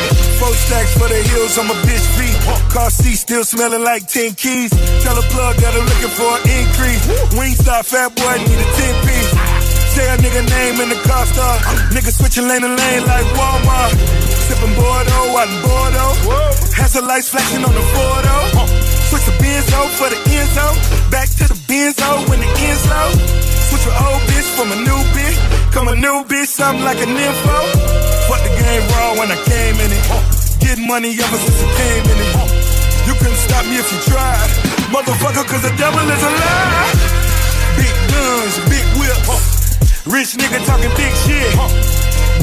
Four stacks for the hills on my bitch feet. Car seat still smelling like 10 keys. Tell a plug that I'm looking for an increase. Wingstop, fat boy, need a 10 piece. Say a nigga name in the car star. Nigga switching lane to lane like Walmart. Sipping Bordeaux out in Bordeaux. Has the lights flashing on the Fordo. Switch the Benzo for the Enzo. Back to the Benzo when the low. Switch your old bitch from a new bitch. Come a new bitch, something like an info. Fuck the game raw when I came in it. Getting money ever since I came in it. You couldn't stop me if you tried. Motherfucker, cause the devil is alive. Big guns, big whips. Rich nigga talking big shit.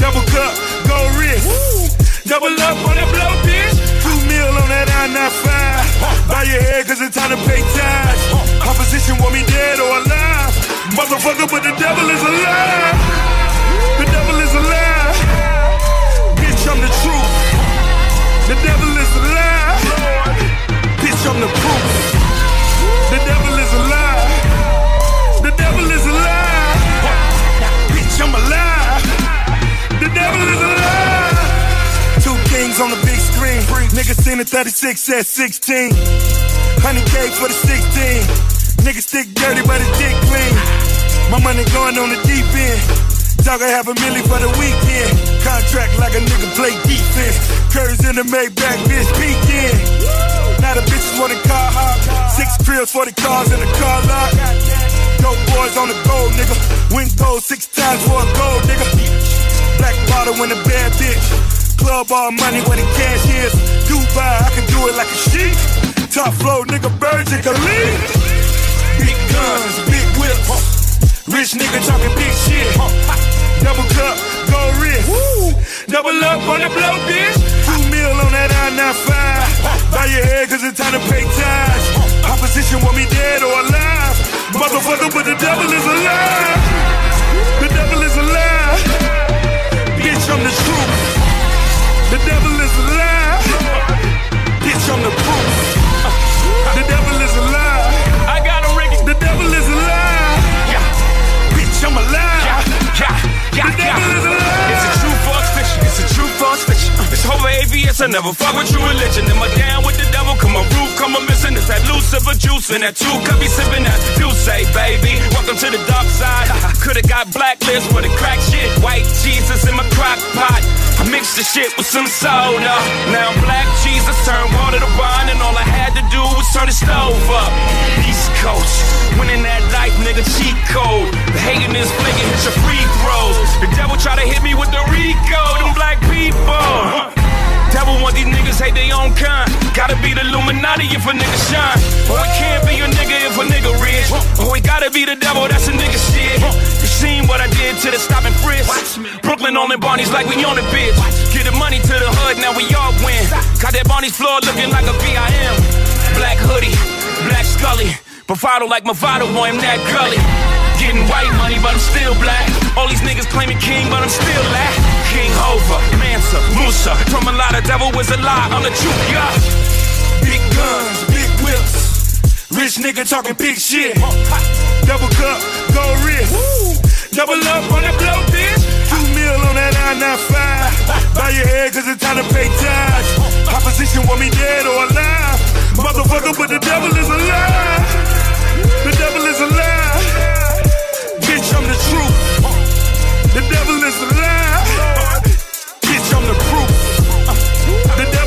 Double cup, gold wrist. Double up on that blow, bitch. Two mil on that I-95. Bow your head cause it's time to pay tax. Opposition want me dead or alive. Motherfucker, but the devil is alive. The devil is alive. Bitch, I'm the truth. The devil is alive. Bitch, I'm the proof. The devil is alive. The devil is alive. Bitch, I'm alive. The devil is alive. Two kings on the big screen. Niggas seen the 36 at 16. 100K for the 16. Niggas stick dirty, but his dick clean. My money going on the deep end. Dog, I have a milli for the weekend. Contract like a nigga play defense. Curves in the Maybach, bitch, peeking. Now the bitches want a car hop. Six cribs, 40 cars in the car lot. Dope boys on the gold, nigga. Win gold six times for a gold, nigga. Black bottle in a bad bitch. Club all money where the cash is. Dubai, I can do it like a sheep. Top flow, nigga, birds and leave. Big guns, big whips. Rich nigga talking big shit. Double cup, gold wrist. Double up on the blow, bitch. Two mil on that I-95. Bow your head cause it's time to pay tax. Opposition want me dead or alive. Motherfucker, but the devil is alive. The devil is alive. Bitch, I'm the truth. The devil is alive. Bitch, I'm the proof. The devil is I never fuck with true religion. Am I down with the devil? Come on, roof, come on, missing. It's that Lucifer juice and that two cup be sipping that. You say, baby, welcome to the dark side. (laughs) Could've got blacklist for the crack shit. White Jesus in my crock pot. I'm mixed the shit with some soda. Now black Jesus turned water to wine, and all I had to do was turn the stove up. East Coast, winning that life, nigga, cheat code. The hating is flicking, hit your free throws. The devil try to hit me with the Rico, them black people. Devil want these niggas hate their own kind. Gotta be the Illuminati if a nigga shine. Or it can't be a nigga if a nigga rich. Or it gotta be the devil, that's a nigga shit. You seen what I did to the stopping frisk. Brooklyn on the Barney's like we on the bitch. Get the money to the hood, now we all win. Got that Barney's floor looking like a VIM. Black hoodie, black scully. Bravado like Movado, boy, I'm that gully. Getting white money, but I'm still black. All these niggas claiming king, but I'm still black. King Hova, Mansa, Musa. From a lot of devil was a lie, I'm the truth, yeah. Big guns, big whips. Rich nigga talking big shit. Double cup, gold wrist. Double up on the blow, bitch. Two mil on that I-95. Bow your head, cause it's time to pay tax. Opposition want me dead or alive. Motherfucker, but the devil is alive. The devil is alive. Bitch, I'm the truth. The devil is alive. I'm the proof. Uh, the is alive.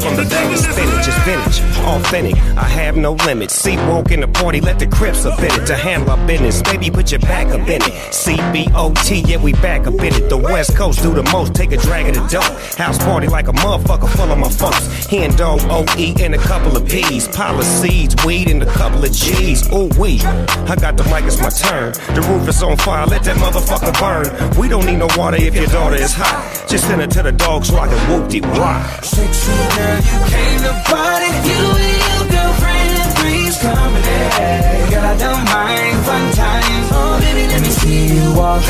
From the vein spinach is vintage, authentic. I have no limits. See, walk in the party, let the crips up in it to handle our business. Baby, put your back up in it. CBOT, yeah, we back up in it. The West Coast do the most, take a drag of the dope. House party like a motherfucker full of my folks. Hen dog, OE, and a couple of P's. Pile of seeds, weed, and a couple of G's. Ooh, we. I got the mic, it's my turn. The roof is on fire, let that motherfucker burn. We don't need no water if your daughter is hot. Just send her to the dogs so I can whoop de why. Sexy girl, you came to party. You and your girlfriend, three's. Girl, I don't mind fun times. Oh, baby, let me see you walk.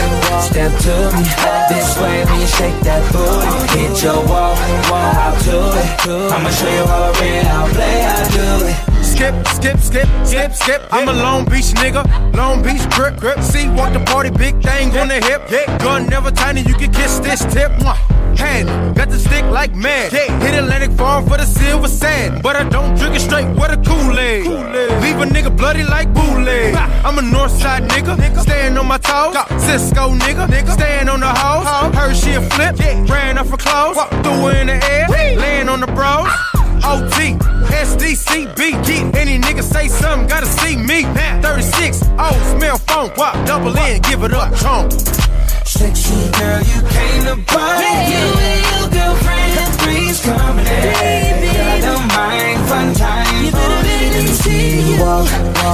Step to me this way when you shake that booty. Hit your walk, walk out to it. I'ma show you how I play, I do it. Skip, skip, skip, skip, skip. I'm a Long Beach nigga. Long Beach grip, grip. See, walk the party, big thing on the hip. Gun never tiny, you can kiss this tip. Hand, got the stick like mad. Hit Atlantic Farm for the silver sand. But I don't drink it straight with a Kool-Aid. Leave a nigga bloody like bootleg. I'm a Northside nigga, staying on my toes. Cisco nigga, staying on the hoes. Heard she a flip, ran off her clothes. Threw her in the air, laying on the bros. OT, get any nigga say something, gotta see me. 36, oh, smell phone, wop, double in, give it up, chomp. Sexy girl, you came to party. You and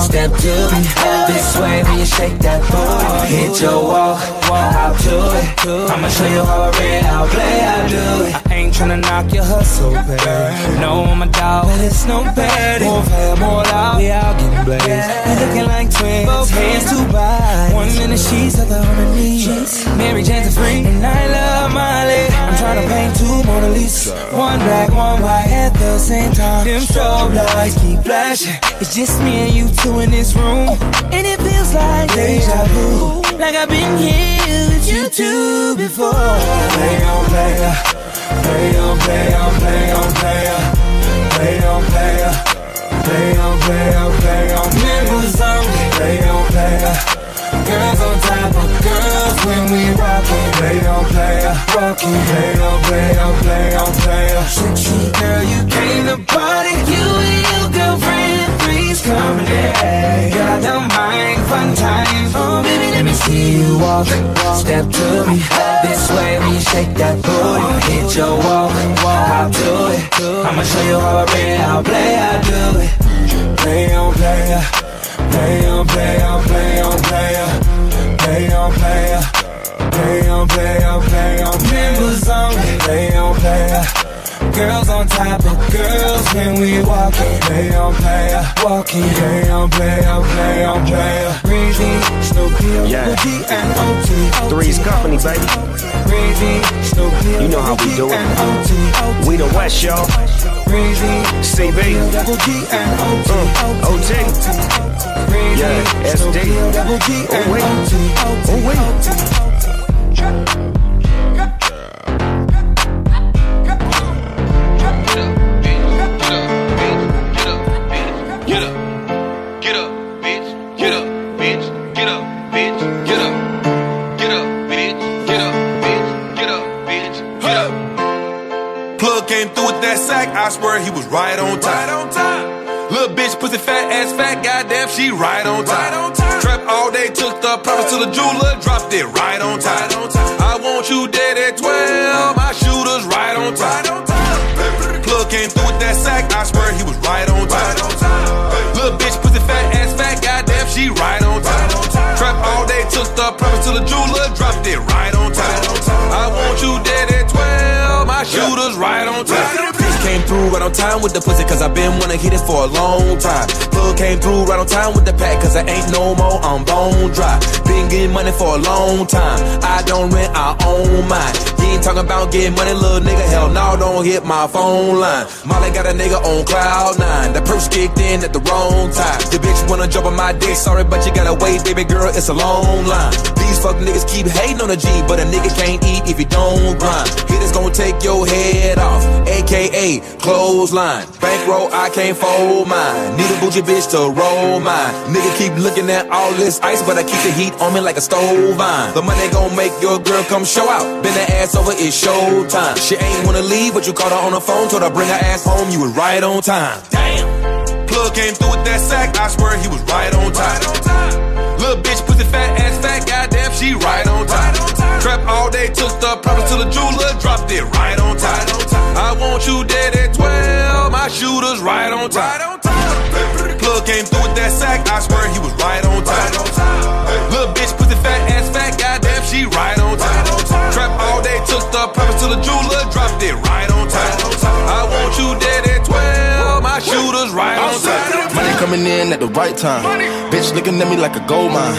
Step to me this way when you shake that booty. Hit your walk, walk out to it. I'ma show you how I how I play, how I do it. I ain't tryna knock your hustle, babe. No, I'm a dog, but it's no better. More fair, more loud, we all getting blazed. We looking like twins, both hands to buy. One minute she's other on her knees. Mary Jane's a freak, and I love Molly. I'm tryna paint two Mona Lisa. One black, one white at the same time. Them strobe lights keep flashing. It's just me and you two in this room, and it feels like deja vu. Like I've been here with you two before. Play on, play on. Play on, play on, play on, play on. Play on, play on. Play on, play on, play on. Members only. Play on, play on. Girls on top of girls when we rockin'. Play on, play on, rockin'. Play on, play on, play on, play on. Sexy girl, you came to party. You and your girlfriend, three's coming in. I don't mind fun times. Oh, baby, let me see you walk. Step to me this way you shake that booty. Hit your walk, walk out to it. I'ma show you how I how I play, I do it. Play on, play on. Play on, play on, play on, play on. Play on, play on. Play on, play on, play on. Members only. Play on, play on. Girls on top of girls when we walking. Play on, play on, walking. Play on, play on, play on, play on. Breezy, Snoopy, Yeah. And OT. Three's company, baby. Breezy, Snoopy, You know how we do it. We the West, y'all. Breezy, CB. double G and OT. Uh, OT. Yeah, SD. Oh, wait. Oh, wait. Sack, I swear he was right on time. Right on time. Little bitch, pussy fat ass fat, goddamn, she right on time. Right on time. Trap all day, took the promise to the jeweler, dropped it right on time. Right on time. I want you dead at 12, my shooters right on time. Right on time. Plug came through with that sack, I swear he was right on time. Right on time. Little bitch, pussy fat ass fat, goddamn, she right on time. Right on time. Trap all day, took the promise to the jeweler, dropped it right on time. Right on time. I want you dead at 12, my shooters right on time. Came through right on time with the pussy, cause I've been wanna hit it for a long time. Plug came through right on time with the pack, cause I ain't no more, I'm bone dry. Been getting money for a long time. I don't rent, I own mine. You ain't talking about getting money, little nigga. Hell no, don't hit my phone line. Molly got a nigga on cloud nine. The purse kicked in at the wrong time. The bitch wanna jump on my dick, sorry, but you gotta wait, baby girl, it's a long line. These fuck niggas keep hating on the G, but a nigga can't eat if you don't grind. Hitters gon' take your head off, aka clothesline. Bankroll, I can't fold mine. Need a bougie bitch to roll mine. Nigga keep looking at all this ice, but I keep the heat on me like a stove vine. The money gon' make your girl come show out. Bend the ass over, it's showtime. She ain't wanna leave, but you called her on the phone, told her bring her ass home. You was right on time. Damn. Plug came through with that sack, I swear he was right on time. Right on time. Little bitch, pussy fat ass fat, goddamn, she right on time. Right on time. Trap all day, took the promise to the jeweler, dropped it right on time. Right on time. I want you dead at 12, my shooters right on time. Right on time. Plug came through with that sack, I swear he was right coming in at the right time. Bitch looking at me like a gold mine.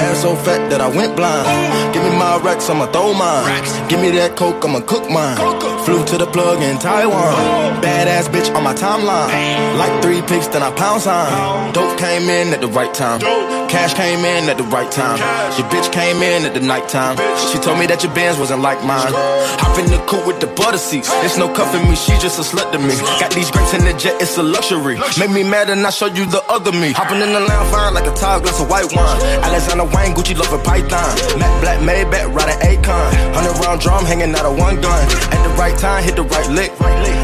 Ass so fat that I went blind. Give me my racks, I'ma throw mine. Give me that coke, I'ma cook mine. Flew to the plug in Taiwan. Badass bitch on my timeline. Like three pics, then I pound sign. Dope came in at the right time. Cash came in at the right time. Your bitch came in at the night time. She told me that your bands wasn't like mine. Hop in the coupe with the butter seats. It's no cuffing me, she just a slut to me. Got these grapes in the jet, it's a luxury. Make me mad and I show you the other me. Hopping in the lounge fine like a tall glass of white wine. Alexander Wang, Gucci love a python. Matt Black Maybach, riding Akon. Hundred round drum hanging out of one gun. At the right time, hit the right lick.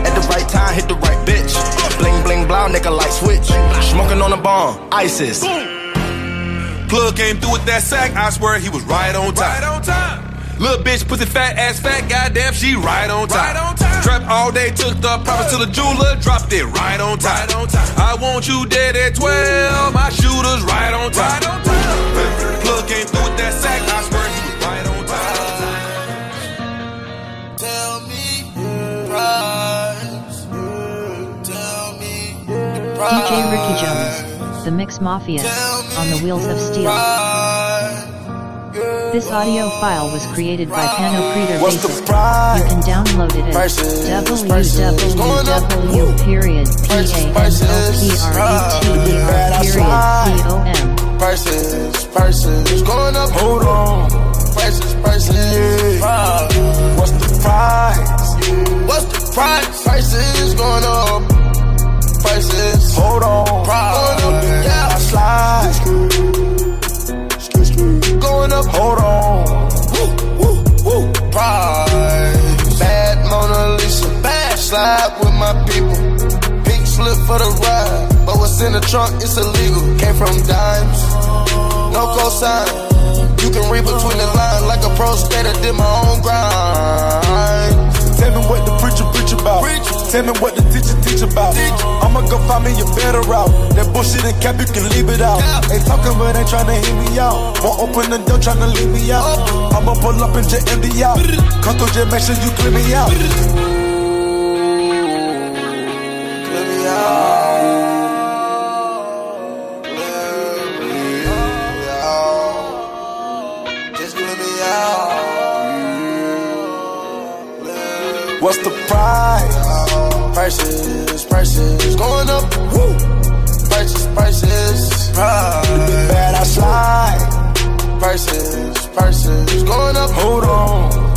At the right time, hit the right bitch. Bling bling blow, nigga light switch. Smoking on the bomb, ISIS. Plug came through with that sack, I swear he was right on time. Right on time. Little bitch, pussy fat ass fat, goddamn, she right on time. Right on time. Trap all day, took the promise to the jeweler, dropped it right on time. Right on time. I want you dead at 12, my shooters right on time. Right on time. Plug came through with that sack, I swear he was right on time. Tell me price. Tell me DJ Ricky Jones, The Mix Mafia, on the Wheels of Steel. This audio file was created by Pano Creator What's the You can download it at Prices, prices. period. Prices, prices going up. Hold on. Prices, prices. What's the price? What's the price? Prices going up. Prices. Hold on. Price. Going up. Yeah. I slide. Going up. Hold on. Woo, woo, woo. Price. Bad Mona Lisa. Bad slide with my people. Pink slip for the ride. But what's in the trunk is illegal. Came from dimes. No cosign. You can read between the lines like a pro skater. Did my own grind. Tell me what the preacher preach about. Tell me what the teacher teach about. I'ma go find me a better route. That bullshit and cap, you can leave it out. Ain't talking, but ain't trying to hear me out. Won't open the door, trying to leave me out. Oh. I'ma pull up and just empty out. Come through, just make sure you clear me out. Clear me out. Just clear me out. What's the price? Prices, prices going up. Woo. Prices, prices. Bad, I slide. Prices, prices going up. Hold on.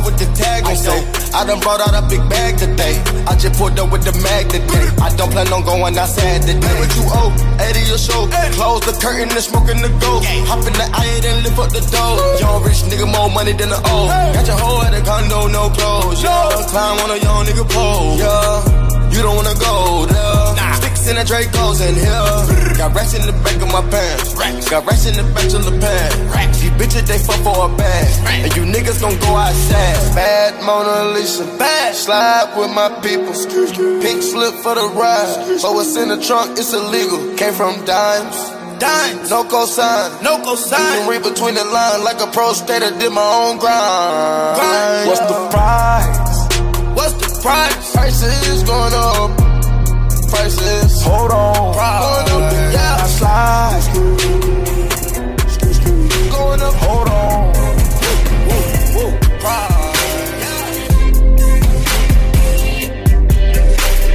I do not care what the I done brought out a big bag today. I just pulled up with the mag today. I don't plan on going outside today. Oh, hey, what you owe? 80 or so. Close the curtain and smoking the gold. Hop in the I and lift up the door. Young rich nigga, more money than the old. Got your hoe at a condo, no clothes. Yeah, climb on a young nigga pole. Yeah, you don't wanna go there. Sticks in the Dracos in here. Got racks in the back of my pants. Got racks in the back of the pants. These bitches, they fuck for a bag. And you niggas gon' go outside. Bad Mona Lisa. Bad. Slide with my people. Pink slip for the ride. But what's in the trunk, it's illegal. Came from dimes. Dimes. No cosign. No cosign. You can read between the lines like a pro skater. Did my own grind. grind. What's the price? What's the price? Prices going up. Prices. Hold on. Going up. Yeah. I slide. Going up. Hold on.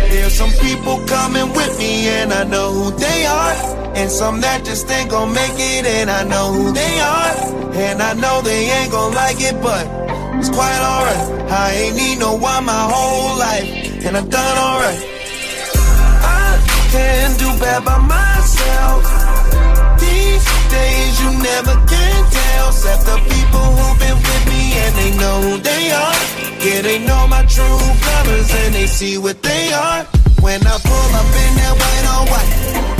There's some people coming with me and I know who they are. And some that just ain't gon' make it and I know who they are. And I know they ain't gon' like it, but it's quite alright. I ain't need no one my whole life, and I've done alright. Can do bad by myself. These days you never can tell, except the people who've been with me and they know who they are. Yeah, they know my true colors and they see what they are. When I pull up in that white on white,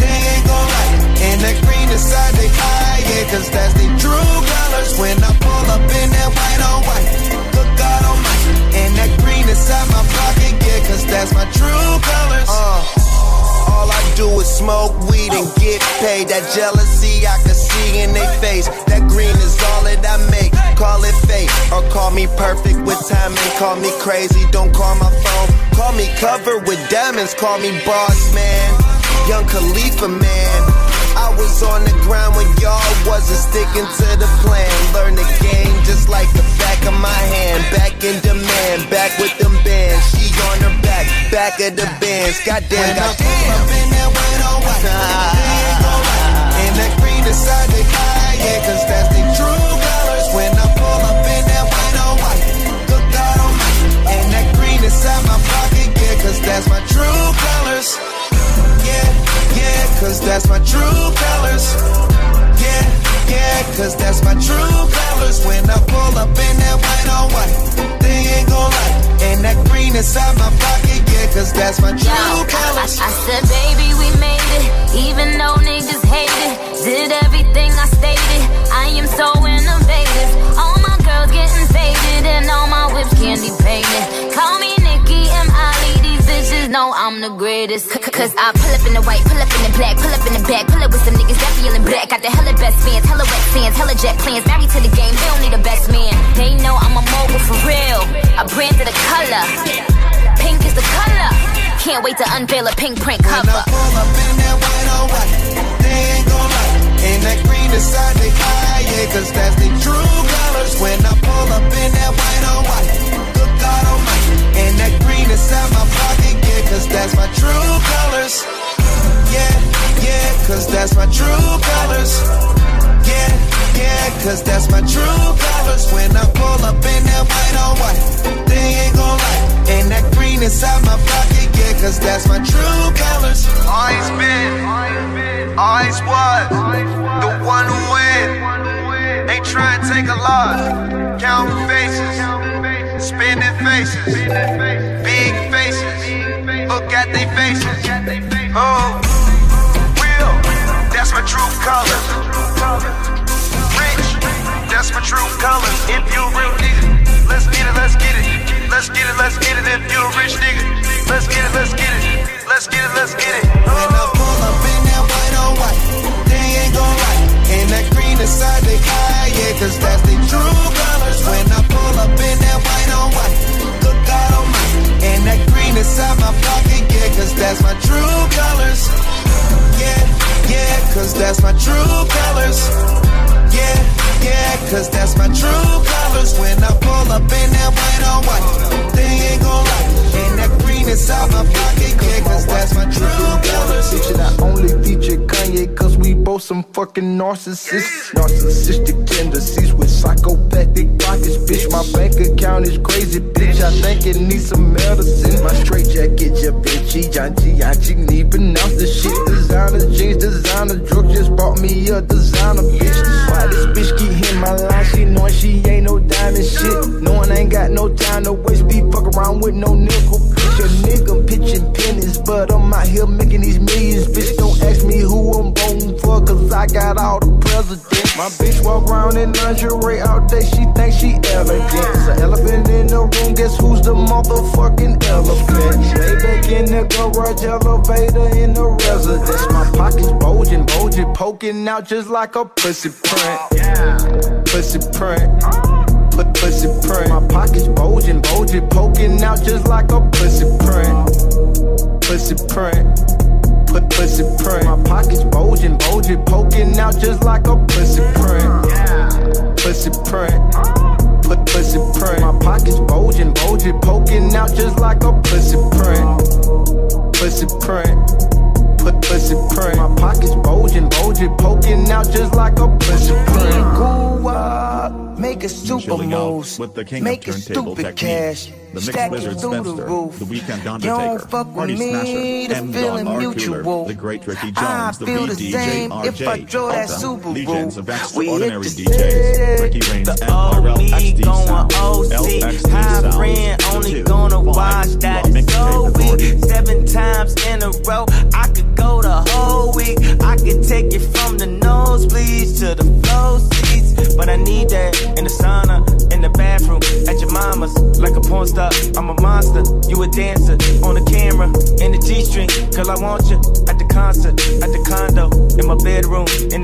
they ain't gon' like it. And that green inside they eye, yeah, cause that's the true colors. When I pull up in that white on white, good God almighty. And that green inside my pocket, yeah, cause that's my true colors. Uh, all I do is smoke weed and get paid. That jealousy I can see in their face. That green is all that I make. Call it fate or call me perfect with timing. Call me crazy, don't call my phone. Call me covered with diamonds. Call me boss man, young Khalifa man. I was on the ground when y'all wasn't sticking to the plan. Learn the game just like the back of my hand. Back in demand, back with them bands. She on her back, back of the bands. Goddamn, goddamn. I up in that white on white, and that green inside they eye, yeah, cause that's the true colors. When I pull up in that white on white, good God almighty. And that green inside my pocket, yeah, cause that's my true colors. Cause that's my true colors. Yeah, yeah, cause that's my true colors. When I pull up in that white on white, they ain't gon' like. And that green inside my pocket, yeah, cause that's my true Yo, colors. I, I said, baby, we made it. Even though niggas hate it, did everything I stated. I am so innovative. All my girls getting faded, and all my whips candy painted. Call me bitches know I'm the greatest. C- Cause I pull up in the white, pull up in the black, pull up in the back, pull up with some niggas that feeling black. Got the hella best fans, hella wet fans, hella jet plans. Married to the game, they don't need a best man. They know I'm a mogul for real. A brand of the color. Pink is the color. Can't wait to unveil a pink print cover. When I pull up in that white on white, they ain't gon' like it. And that green inside they eye, yeah, cause that's the true colors. When I pull up in that white on white, good God almighty. And that green inside my pocket, yeah, cause that's my true colors. Yeah, yeah, cause that's my true colors. Yeah, yeah, cause that's my true colors. When I pull up in that white on white, they ain't gon' like. And that green inside my pocket, yeah, cause that's my true colors. Always been, always was, the one who win. Ain't trying to take a loss. Count faces, spinning faces, big faces. Look at they faces. Oh, real, that's my true colors. Rich, that's my true colors. If you a real nigga, let's get it, let's get it. Let's get it, let's get it. If you a rich nigga, let's get it, let's get it. Let's get it, let's get it. I pull up in that white on white, they ain't gon' like it. And that green inside they eye, yeah, cause that's the true colors. When I pull up in that white, some fucking narcissists. Narcissistic tendencies with psychopathic pockets. Bitch, my bank account is crazy, bitch. I think it needs some medicine. My straight jacket, ja bitchy, Yanchi, Yanchi, need pronounce the shit. Designer jeans, designer drugs, just bought me a designer bitch. Why this bitch keep hitting my line? She knowin' she ain't no diamond shit. Knowin' I ain't got no time to waste, be fuck around with no nickel. Bitch, a nigga pitching pennies, but I'm out here making these millions. Bitch, don't ask me who I'm voting for, cause I got all the presidents. My bitch walk around in lingerie all day, she thinks she elegant. It's an elephant in the room, guess who's the motherfucking elephant? Lay back in the garage elevator in the residence. My pockets bulging, bulging, poking out just like a pussy print. Pussy print. Pussy print. My pockets bulging, bulging, poking out just like a pussy print. Pussy print. Put pussy print. My pockets bulging, bulging, poking out just like a pussy print. Pussy print. Put pussy print. My pockets bulging, bulging, poking out just like a pussy print. Pussy print. Put pussy print. My pockets bulging, bulging, poking out just like a pussy print. Go up, make a super Chilling moves, with the king make of a turntable stupid technique, cash, the mixed stack it wizard through the roof. the weekend You Undertaker, don't fuck with Party me, Snatcher, the M. feeling Don R. mutual. The great Ricky I Jones, the feel the VDJ same if I RJ, drove that Alton, Subaru. Legions of We hit Extraordinary the DJs, Ricky Reigns, and RL XD going OC, high friend, only gonna watch that Raw is so Mixtape weak. Seven times in a row, I could go the whole week. I could take it from the nosebleeds to the flow seats, but I need that in the sauna, in the bathroom, at your mama's, like a porn star. I'm a monster, you a dancer on the camera, in the G-string. Girl, I want you at the concert, at the condo, in my bedroom.